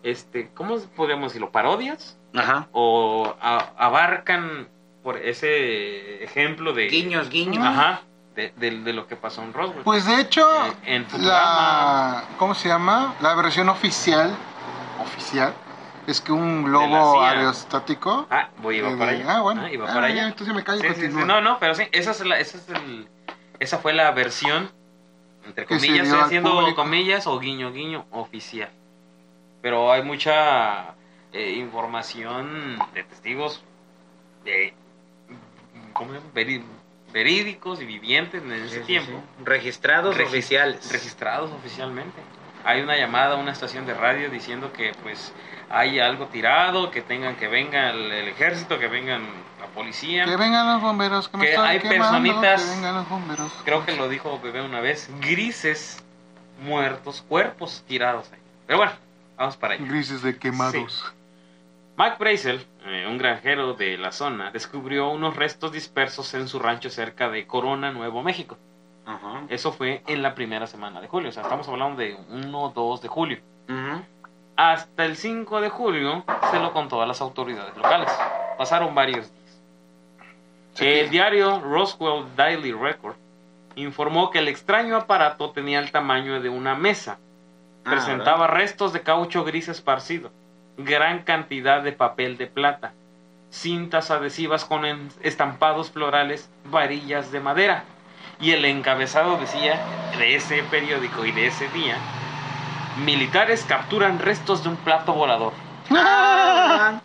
Este, ¿cómo podríamos decirlo? ¿Parodias?
Ajá.
O a- abarcan por ese ejemplo de...
Guiños, guiños.
Ajá, de, de- de lo que pasó en Roswell.
Pues de hecho,
Eh, en Futurama.
la. ¿Cómo se llama? La versión oficial. Oficial. Es que un globo aerostático.
Ah, voy, iba
eh,
para allá.
Ah, bueno.
iba
Ah,
para
ya,
allá.
entonces me callo y
Sí, sí, sí,
continúo.
No, no, pero sí, esa es la, esa es el, esa fue la versión, entre comillas, estoy haciendo
público.
comillas o guiño guiño oficial. Pero hay mucha eh, información de testigos de, ¿cómo verídicos y vivientes en ese tiempo.
Registrados
Regi-
oficiales.
Registrados oficialmente. Hay una llamada a una estación de radio diciendo que pues hay algo tirado, que tengan que venga el, el ejército, que vengan la policía.
Que vengan los bomberos, que me
Que
están
hay
quemando,
personitas-
Que vengan los bomberos.
Creo que lo dijo Bebé una vez, grises, muertos, cuerpos tirados ahí. Pero bueno, vamos para allá.
Grises de quemados.
Mac Brazel, eh, un granjero de la zona, descubrió unos restos dispersos en su rancho cerca de Corona, Nuevo México. Eso fue en la primera semana de julio, o sea, estamos hablando de 1 o 2 de julio. Hasta el 5 de julio se lo contó a las autoridades locales. Pasaron varios días. El diario Roswell Daily Record informó que el extraño aparato tenía el tamaño de una mesa.
Ah,
Presentaba restos de caucho gris esparcido, gran cantidad de papel de plata, cintas adhesivas con estampados florales, varillas de madera. Y el encabezado decía de ese periódico y de ese día, militares capturan restos de un plato volador.
Ah,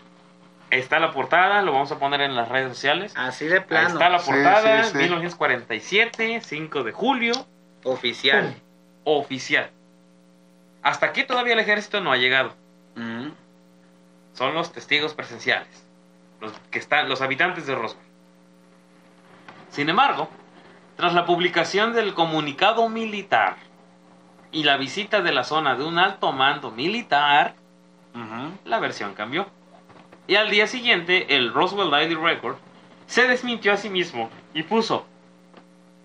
Está la portada, lo vamos a poner en las redes sociales.
así de
Ahí
plano.
está la
Sí,
portada,
sí, sí.
1947, 5 de julio,
Oficial.
oficial. Hasta aquí todavía el ejército no ha llegado. Son los testigos presenciales, los que están, los habitantes de Roswell. Sin embargo, tras la publicación del comunicado militar y la visita de la zona de un alto mando militar, la versión cambió. Y al día siguiente, el Roswell Daily Record se desmintió a sí mismo y puso: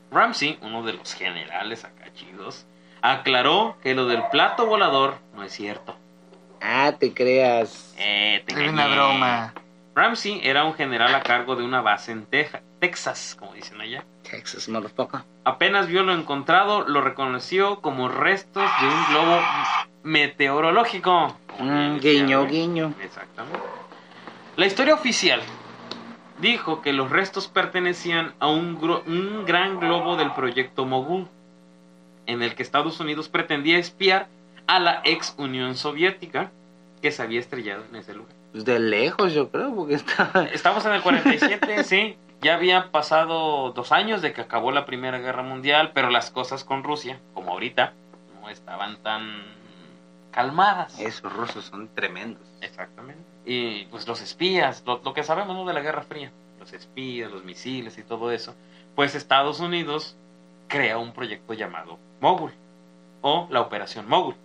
Ramsey, uno de los generales acá chidos, aclaró que lo del plato volador no es cierto.
Ah, te creas.
Eh, te
una broma.
Ramsey era un general a cargo de una base en Teja- Texas, como dicen allá.
Texas, motherfucker.
Apenas vio lo encontrado, lo reconoció como restos de un globo meteorológico.
Mm, guiño, guiño.
Exactamente. La historia oficial dijo que los restos pertenecían a un, gro- un gran globo del proyecto Mogul, en el que Estados Unidos pretendía espiar a la ex Unión Soviética que se había estrellado en ese lugar.
Pues de lejos, yo creo, porque está.
Estamos en el 47, (laughs) sí. Ya habían pasado dos años de que acabó la Primera Guerra Mundial, pero las cosas con Rusia, como ahorita, no estaban tan calmadas.
Esos rusos son tremendos.
Exactamente. Y pues los espías, lo, lo que sabemos ¿no? de la Guerra Fría, los espías, los misiles y todo eso, pues Estados Unidos crea un proyecto llamado Mogul o la Operación Mogul,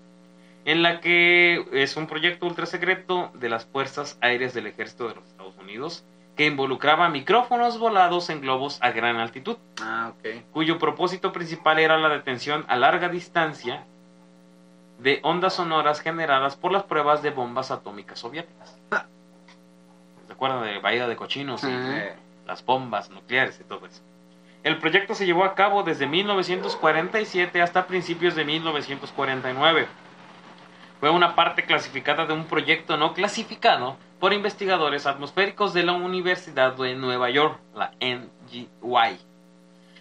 en la que es un proyecto ultra secreto de las Fuerzas Aéreas del Ejército de los Estados Unidos que involucraba micrófonos volados en globos a gran altitud
Ah,
cuyo propósito principal era la detención a larga distancia de ondas sonoras generadas por las pruebas de bombas atómicas soviéticas. ¿Se acuerdan de Bahía de Cochinos? Y las bombas nucleares y todo eso. El proyecto se llevó a cabo desde 1947 hasta principios de 1949. Fue una parte clasificada de un proyecto no clasificado por investigadores atmosféricos de la Universidad de Nueva York, la NGY.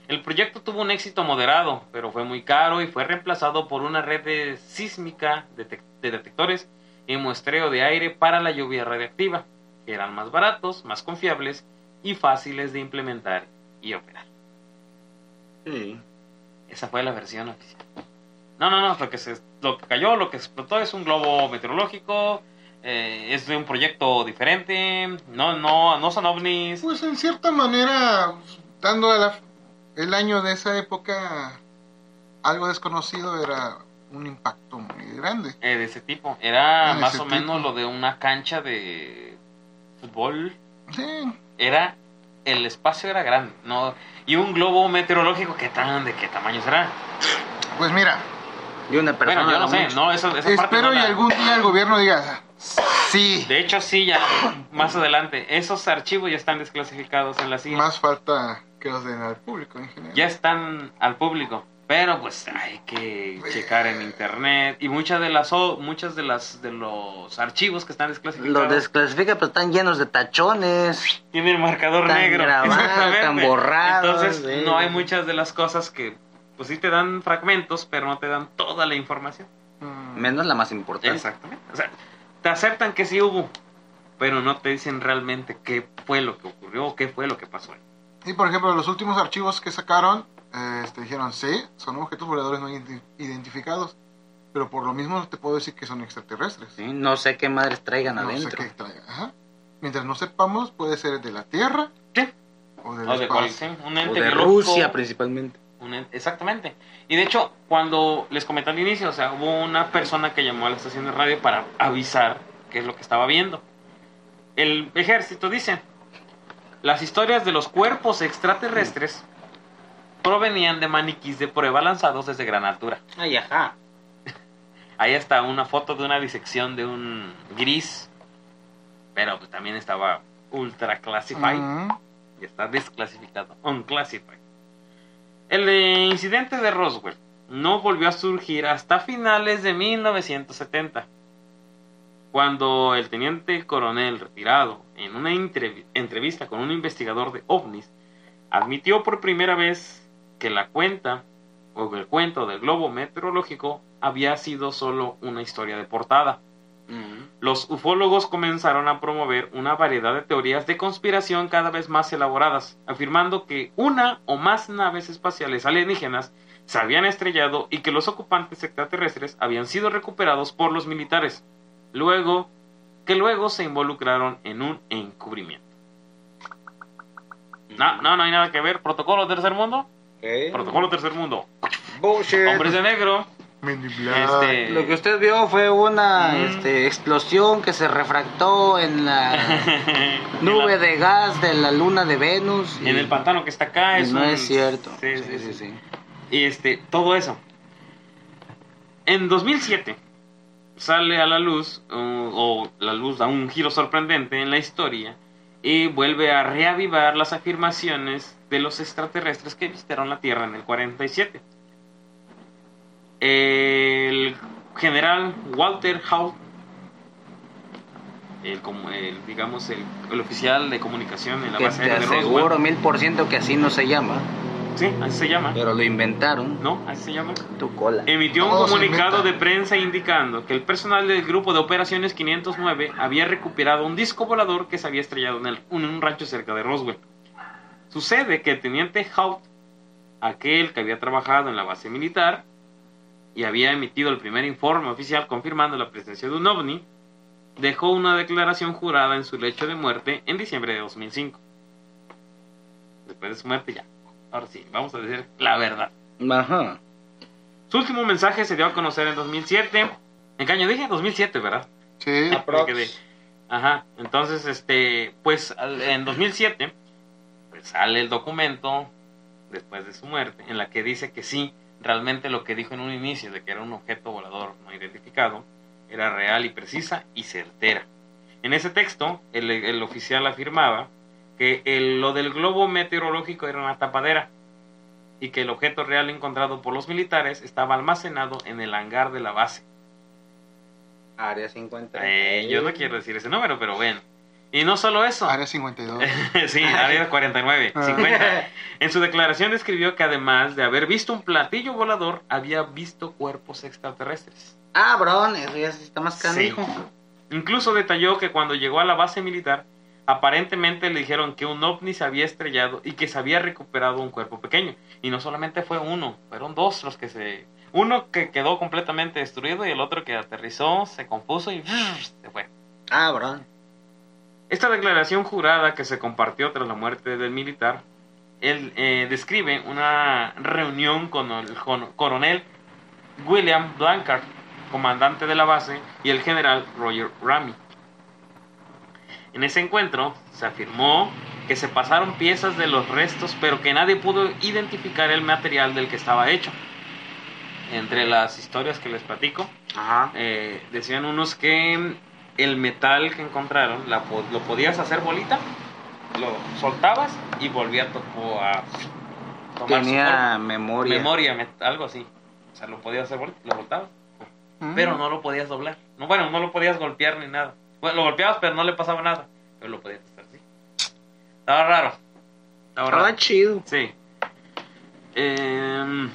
El proyecto tuvo un éxito moderado, pero fue muy caro y fue reemplazado por una red de sísmica de, de detectores y muestreo de aire para la lluvia radiactiva, que eran más baratos, más confiables y fáciles de implementar y operar.
Sí.
Esa fue la versión oficial. No, no, no, lo que, se, lo que cayó, lo que explotó es un globo meteorológico, eh, es de un proyecto diferente, no, no, no son ovnis.
Pues en cierta manera, dando la- el año de esa época, algo desconocido era un impacto muy grande.
eh, de ese tipo. Era
De
más o menos lo de una cancha de fútbol.
Sí,
Era, el espacio era grande, ¿no? Y un globo meteorológico, ¿qué tan, de qué tamaño será?
pues mira,
Y una persona.
Bueno, yo no sé,
mucho.
no, eso, esa parte
espero
no
y
la-
algún día el gobierno diga, sí,
De hecho, sí, ya, más adelante, esos archivos ya están desclasificados en la CIA.
más falta que los den al público en general.
ya están al público pero pues hay que checar en internet y muchas de las o- muchas de las de los archivos que están desclasificados
desclasifica, pero están llenos de tachones.
tienen el marcador
Tan
negro
grabados, tan borrados,
entonces
sí.
no hay muchas de las cosas que pues sí te dan fragmentos pero no te dan toda la información
Mm,
Menos la más importante.
exactamente o sea te aceptan que sí hubo pero no te dicen realmente qué fue lo que ocurrió o qué fue lo que pasó ahí.
Y por ejemplo, los últimos archivos que sacaron, eh, este, dijeron, sí, son objetos voladores no identi- identificados, pero por lo mismo no te puedo decir que son extraterrestres.
Sí, No sé qué madres traigan
No sé qué traigan. Ajá. Mientras no sepamos, puede ser de la Tierra
Sí.
o del
O de cual- sí, un
O de. Rusia principalmente.
Exactamente. Y de hecho, cuando les comenté al inicio, o sea, hubo una persona que llamó a la estación de radio para avisar qué es lo que estaba viendo. El ejército dice, las historias de los cuerpos extraterrestres provenían de maniquís de prueba lanzados desde gran altura.
Ay, ajá. (laughs)
Ahí está una foto de una disección de un gris, pero pues también estaba ultra classified y está desclasificado, unclassified. El incidente de Roswell no volvió a surgir hasta finales de 1970, cuando el teniente coronel retirado, en una entrev- entrevista con un investigador de ovnis, admitió por primera vez que la cuenta o el cuento del globo meteorológico había sido solo una historia de portada. Los ufólogos comenzaron a promover una variedad de teorías de conspiración cada vez más elaboradas, afirmando que una o más naves espaciales alienígenas se habían estrellado y que los ocupantes extraterrestres habían sido recuperados por los militares, luego que luego se involucraron en un encubrimiento. No, no, no hay nada que ver. Protocolo tercer mundo. Protocolo tercer mundo.
Bullshit.
Hombres de negro. Este,
Lo que usted vio fue una
Mm.
este, explosión que se refractó en la (laughs) nube de gas de la luna de Venus. y-
En el pantano que está acá es
no
un-
es cierto.
Sí, sí, sí, sí. Y este, todo eso. En 2007 sale a la luz, uh, o la luz da un giro sorprendente en la historia, y vuelve a reavivar las afirmaciones de los extraterrestres que visitaron la Tierra en el 47. El general Walter Howe, el, digamos, el, el oficial de comunicación en la
Que
base de
aseguro
Roswell,
mil por ciento que así no se llama.
sí, así se llama,
Pero lo inventaron.
¿no? Así se llama.
Tu cola.
Emitió un comunicado de prensa indicando que el personal del grupo de operaciones 509 había recuperado un disco volador que se había estrellado en, el- en un rancho cerca de Roswell. Sucede que el teniente Hout, aquel que había trabajado en la base militar y había emitido el primer informe oficial confirmando la presencia de un ovni, dejó una declaración jurada en su lecho de muerte en diciembre de 2005. Después de su muerte ya. Ahora sí, vamos a decir la verdad.
Ajá.
Su último mensaje se dio a conocer en 2007. ¿En qué año dije? 2007, ¿verdad?
Sí.
Ajá. Entonces, este, pues en 2007, pues sale el documento después de su muerte, en la que dice que sí, realmente lo que dijo en un inicio de que era un objeto volador no identificado, era real y precisa y certera. En ese texto, el, el oficial afirmaba que el- lo del globo meteorológico era una tapadera, y que el objeto real encontrado por los militares estaba almacenado en el hangar de la base.
Área 50.
Eh, yo no quiero decir ese número, pero bueno. Y no solo eso.
Área 52. (laughs)
sí, área 49,
Ah.
50. (laughs) En su declaración describió que además de haber visto un platillo volador, había visto cuerpos extraterrestres.
Ah, bron, eso ya sí está más canijo.
Incluso detalló que cuando llegó a la base militar, aparentemente le dijeron que un ovni se había estrellado y que se había recuperado un cuerpo pequeño. Y no solamente fue uno, fueron dos los que se... Uno que quedó completamente destruido y el otro que aterrizó, se compuso y se fue.
Ah, bron.
Esta declaración jurada que se compartió tras la muerte del militar, él eh, describe una reunión con el coronel William Blancard, comandante de la base, y el general Roger Ramey. En ese encuentro se afirmó que se pasaron piezas de los restos, pero que nadie pudo identificar el material del que estaba hecho. Entre las historias que les platico,
Ajá.
eh, decían unos que el metal que encontraron la lo podías hacer bolita, lo soltabas y volvía a, to- a tomar
Tenía memoria.
memoria, algo así. O sea, lo podías hacer bolita, lo soltabas,
Mm.
pero no lo podías doblar. No, bueno, no lo podías golpear ni nada. Bueno, lo golpeabas, pero no le pasaba nada. Pero lo podías hacer así. Estaba raro. Estaba raro.
Estaba chido.
Sí. Em,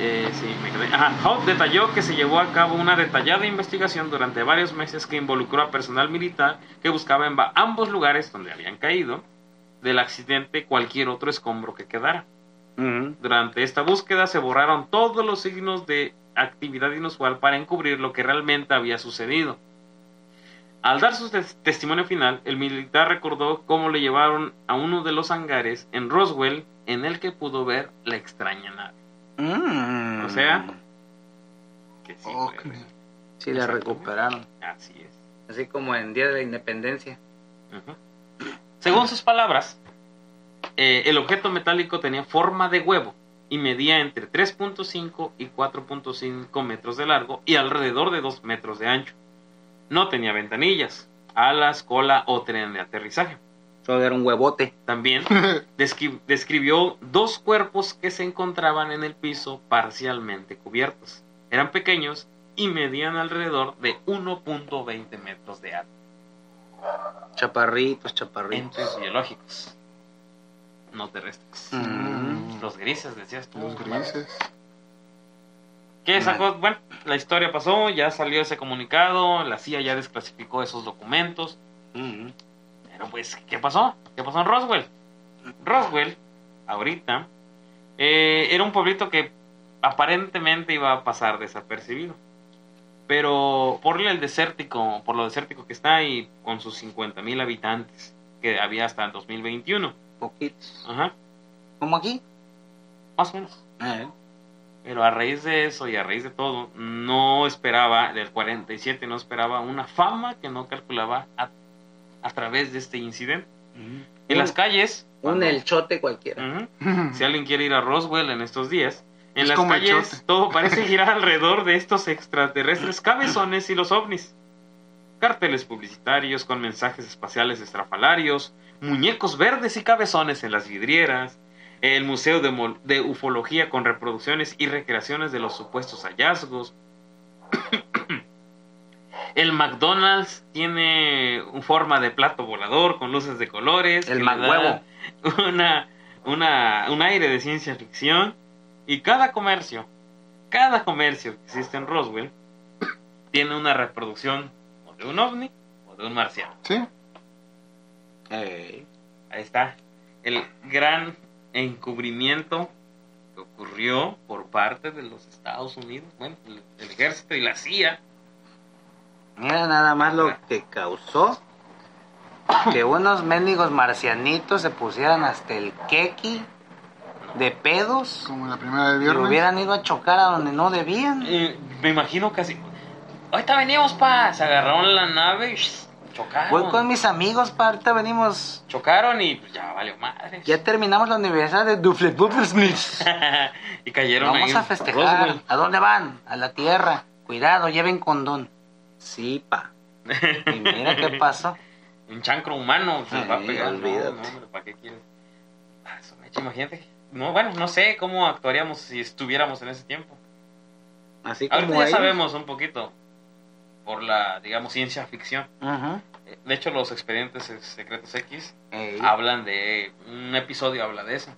eh, sí, me quedé. Ajá. Hope detalló que se llevó a cabo una detallada investigación durante varios meses que involucró a personal militar que buscaba en ambos lugares donde habían caído del accidente cualquier otro escombro que quedara. Durante esta búsqueda se borraron todos los signos de actividad inusual para encubrir lo que realmente había sucedido. Al dar su tes- testimonio final, el militar recordó cómo le llevaron a uno de los hangares en Roswell en el que pudo ver la extraña nave.
Mm.
O sea, Que sí,
Oh,
fue.
Sí, la recuperaron.
Así es.
Así como en Día de la Independencia.
Según sus palabras, eh, el objeto metálico tenía forma de huevo y medía entre 3.5 y 4.5 metros de largo y alrededor de 2 metros de ancho. No tenía ventanillas, alas, cola o tren de aterrizaje.
Solo era un huevote.
También (laughs) descri- describió dos cuerpos que se encontraban en el piso parcialmente cubiertos. Eran pequeños y medían alrededor de 1.20 metros de alto.
Chaparritos, chaparritos.
Entes biológicos, no terrestres.
Mm.
Los grises, decías tú.
Los grises.
¿Qué sacó? Bueno, la historia pasó, ya salió ese comunicado, la CIA ya desclasificó esos documentos.
Mm.
Pero pues, ¿qué pasó? ¿Qué pasó en Roswell? Roswell, ahorita, eh, era un pueblito que aparentemente iba a pasar desapercibido. Pero por el desértico, por lo desértico que está y con sus 50 mil habitantes que había hasta el 2021.
Poquitos.
Ajá,
¿Como aquí?
más o menos.
Eh.
Pero a raíz de eso y a raíz de todo, no esperaba, del 47 no esperaba una fama que no calculaba a, a través de este incidente. En las calles...
Un
cuando-
elchote cualquiera.
Ujú. Si alguien quiere ir a Roswell en estos días, en
Es
las
el
calles todo parece girar (laughs) alrededor de estos extraterrestres cabezones y los ovnis. Carteles publicitarios con mensajes espaciales estrafalarios, muñecos verdes y cabezones en las vidrieras, el Museo de, Mo- de Ufología con reproducciones y recreaciones de los supuestos hallazgos. El McDonald's tiene un forma de plato volador con luces de colores.
El McHuevo. (laughs)
Una, una, un aire de ciencia ficción. Y cada comercio, cada comercio que existe en Roswell, (coughs) tiene una reproducción o de un ovni o de un marciano.
¿Sí?
Eh.
Ahí está. El gran encubrimiento que ocurrió por parte de los Estados Unidos, bueno, el, el ejército y la CIA.
Mira nada más lo que causó que unos mendigos marcianitos se pusieran hasta el keki de pedos
Como la primera de
y
viernes.
hubieran ido a chocar a donde no debían.
Eh, me imagino casi. Ahorita venimos, pa. Se agarraron la nave y shh, chocaron.
Voy con mis amigos, pa, ahorita venimos.
Chocaron y pues, ya valió madre.
Ya terminamos la universidad de Duflet Smith. (laughs)
y cayeron ahí
Vamos a festejar.
Roswell.
¿A dónde van? A la tierra. Cuidado, lleven condón. Sí, pa. (laughs) Y mira qué pasó.
Un chancro humano se va a pegar. No,
olvídate.
no, hombre, ¿para qué quieres? Ah, eso me echa, imagínate. no, bueno, no sé cómo actuaríamos si estuviéramos en ese tiempo.
Así
Ahorita
como
ya
ellos.
sabemos un poquito por la, digamos, ciencia ficción. Eh, De hecho, los expedientes secretos X
Ey,
hablan de un episodio habla de eso.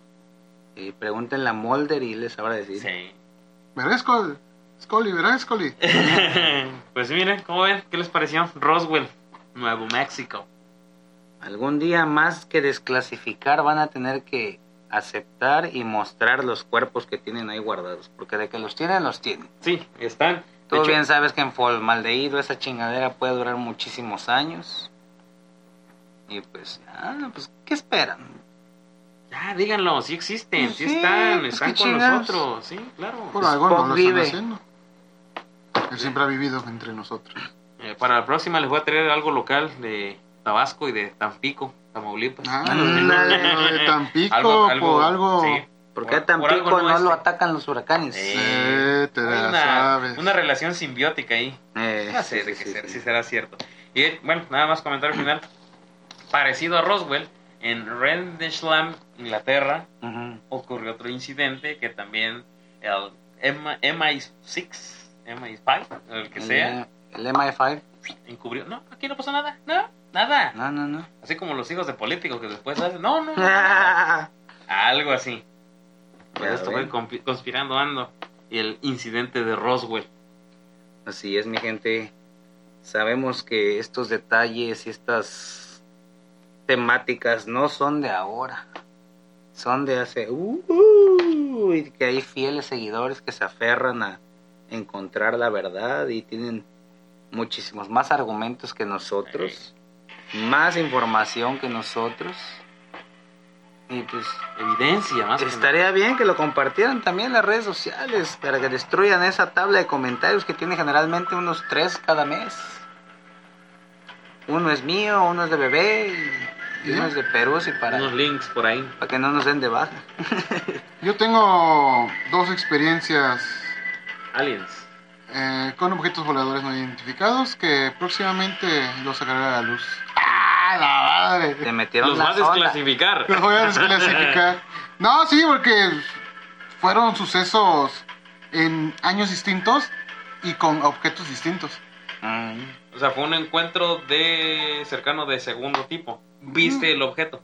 y pregúntenle a Mulder y les sabrá decir.
Sí.
¿Verdad, Scully? ¿verdad, Scully? (laughs)
pues miren, ¿cómo ven? ¿Qué les pareció? Roswell, Nuevo México.
Algún día más que desclasificar van a tener que aceptar y mostrar los cuerpos que tienen ahí guardados. Porque de que los tienen, los tienen.
Sí, están.
Tú
hecho,
bien sabes que en formaldehído esa chingadera puede durar muchísimos años. Y pues, ah, pues, ¿qué esperan?
Ya, díganlo, sí existen,
Pues
sí,
sí,
están,
pues,
están con
chingados.
nosotros, sí, claro.
Por algo no
Spock
lo
vive.
están haciendo. Él siempre ha vivido entre nosotros.
Eh, para la próxima les voy a traer algo local de Tabasco y de Tampico, Tamaulipas.
Ah,
Ándale.
lo de Tampico,
Algo- algo-
por algo.
sí.
¿Por qué a
Por- por
Tampico no,
no
lo atacan los huracanes?
Eh,
te la
una,
sabes.
una relación simbiótica ahí.
Eh,
No sé
sí,
de
sí,
qué
sí,
ser-
sí.
si será cierto. Y bueno, nada más comentario final. Parecido a Roswell, en Rendlesham, Inglaterra,
Ujú.
ocurrió otro incidente que también el M- MI6, MI5, el que sea,
El, el MI5.
encubrió. No, aquí no pasó nada. No, nada.
No, no, no.
Así como los hijos de políticos que después hacen. No, no. no. (laughs) Algo así. Pues
Ya
esto fue conspirando ando. Y el incidente de Roswell.
Así es, mi gente. Sabemos que estos detalles y estas temáticas no son de ahora. Son de hace... Uh, y que hay fieles seguidores que se aferran a encontrar la verdad y tienen muchísimos más argumentos que nosotros. Más información que nosotros. Y pues
Evidencia, más que
Estaría bien que lo compartieran también en las redes sociales para que destruyan esa tabla de comentarios que tiene generalmente unos tres cada mes. Uno es mío, uno es de bebé y, y uno es de Perú
nada.
para,
Unos links por ahí.
para que no nos den de baja. (laughs)
Yo tengo dos experiencias
Aliens.
eh, con objetos voladores no identificados que próximamente los sacaré a la luz. ¡Ah, la
Te
madre!
metieron
Los
la
va a desclasificar.
Los voy a desclasificar. (laughs) No, sí, porque fueron sucesos en años distintos y con objetos distintos.
Mm.
O sea, fue un encuentro de cercano de segundo tipo. Viste el objeto.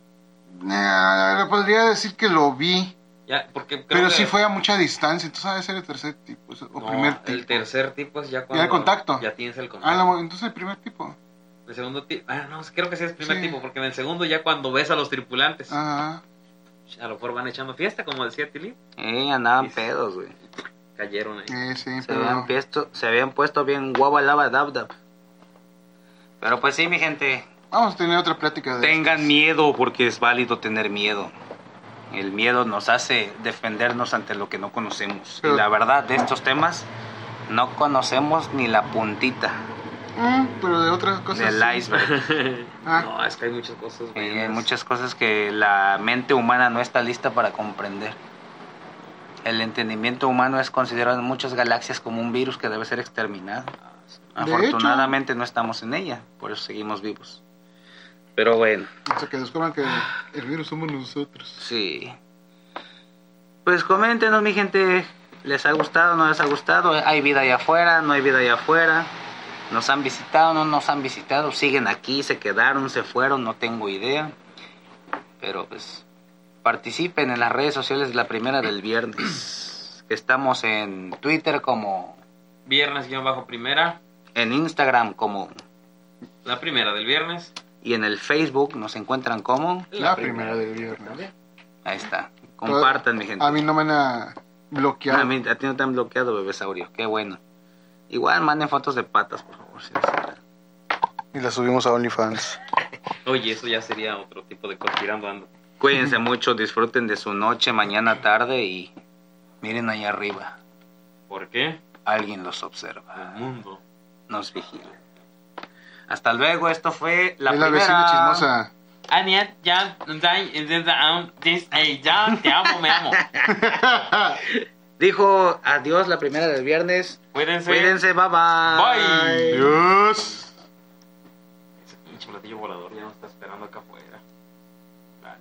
Eh, podría decir que lo vi,
Ya, porque creo
pero
que-
sí fue a mucha distancia, entonces debe ser el tercer tipo o
No,
primer tipo.
el tercer tipo es ya cuando
el contacto.
Ya tienes el
Ah,
contacto.
la- entonces el primer tipo.
El segundo tipo. Ah, no, creo que sí es el primer
Sí.
tipo, porque en el segundo ya cuando ves a los tripulantes,
Ah,
a lo mejor van echando fiesta, como decía Tilly.
Eh, andaban pedos, güey.
Cayeron ahí.
eh, sí,
Se habían,
pero...
puesto, se habían puesto bien guava lava dab dab. Pero pues sí, mi gente,
Vamos a tener otra plática de
Tengan
estas.
miedo porque es válido tener miedo. El miedo nos hace defendernos ante lo que no conocemos.
Pero-
y la verdad de estos temas no conocemos ni la puntita
Mm, pero de otras cosas.
del
sí.
iceberg. (laughs)
Ah,
No, es que hay muchas cosas.
Y hay muchas cosas que la mente humana no está lista para comprender. El entendimiento humano es considerado en muchas galaxias como un virus que debe ser exterminado.
De
Afortunadamente no estamos en ella, por eso seguimos vivos. Pero bueno.
hasta que descubran que el virus somos nosotros.
Sí. Pues coméntenos, mi gente. ¿Les ha gustado? ¿No les ha gustado? ¿Hay vida allá afuera? ¿No hay vida allá afuera? ¿Nos han visitado? ¿No nos han visitado? ¿Siguen aquí? ¿Se quedaron? ¿Se fueron? No tengo idea. Pero pues participen en las redes sociales de la primera del viernes. Que estamos en Twitter como...
Viernes guion bajo primera.
En Instagram como...
La primera del viernes.
Y en el Facebook nos encuentran como...
La primera del viernes.
Ahí está. Compartan, mi gente.
A mí no me van a bloquear.
A, mí, a ti no te han bloqueado, bebesaurio. Qué bueno. Igual manden fotos de patas, por favor. si.
Y la subimos a OnlyFans. (laughs)
Oye, eso ya sería otro tipo de conspirando ando.
Cuídense (laughs) mucho, disfruten de su noche, mañana, tarde y miren allá arriba.
¿Por qué?
Alguien los observa,
El mundo.
nos vigila. Hasta luego, esto fue la
es la
primera.
vecina chismosa.
Aniet, ya, ya, te amo, me amo. (laughs)
Dijo adiós la primera del viernes.
Cuídense.
Cuídense, bye bye.
Bye.
Dios.
Ese pinche platillo volador ya nos está esperando acá afuera. Vale,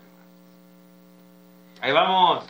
Ahí vamos.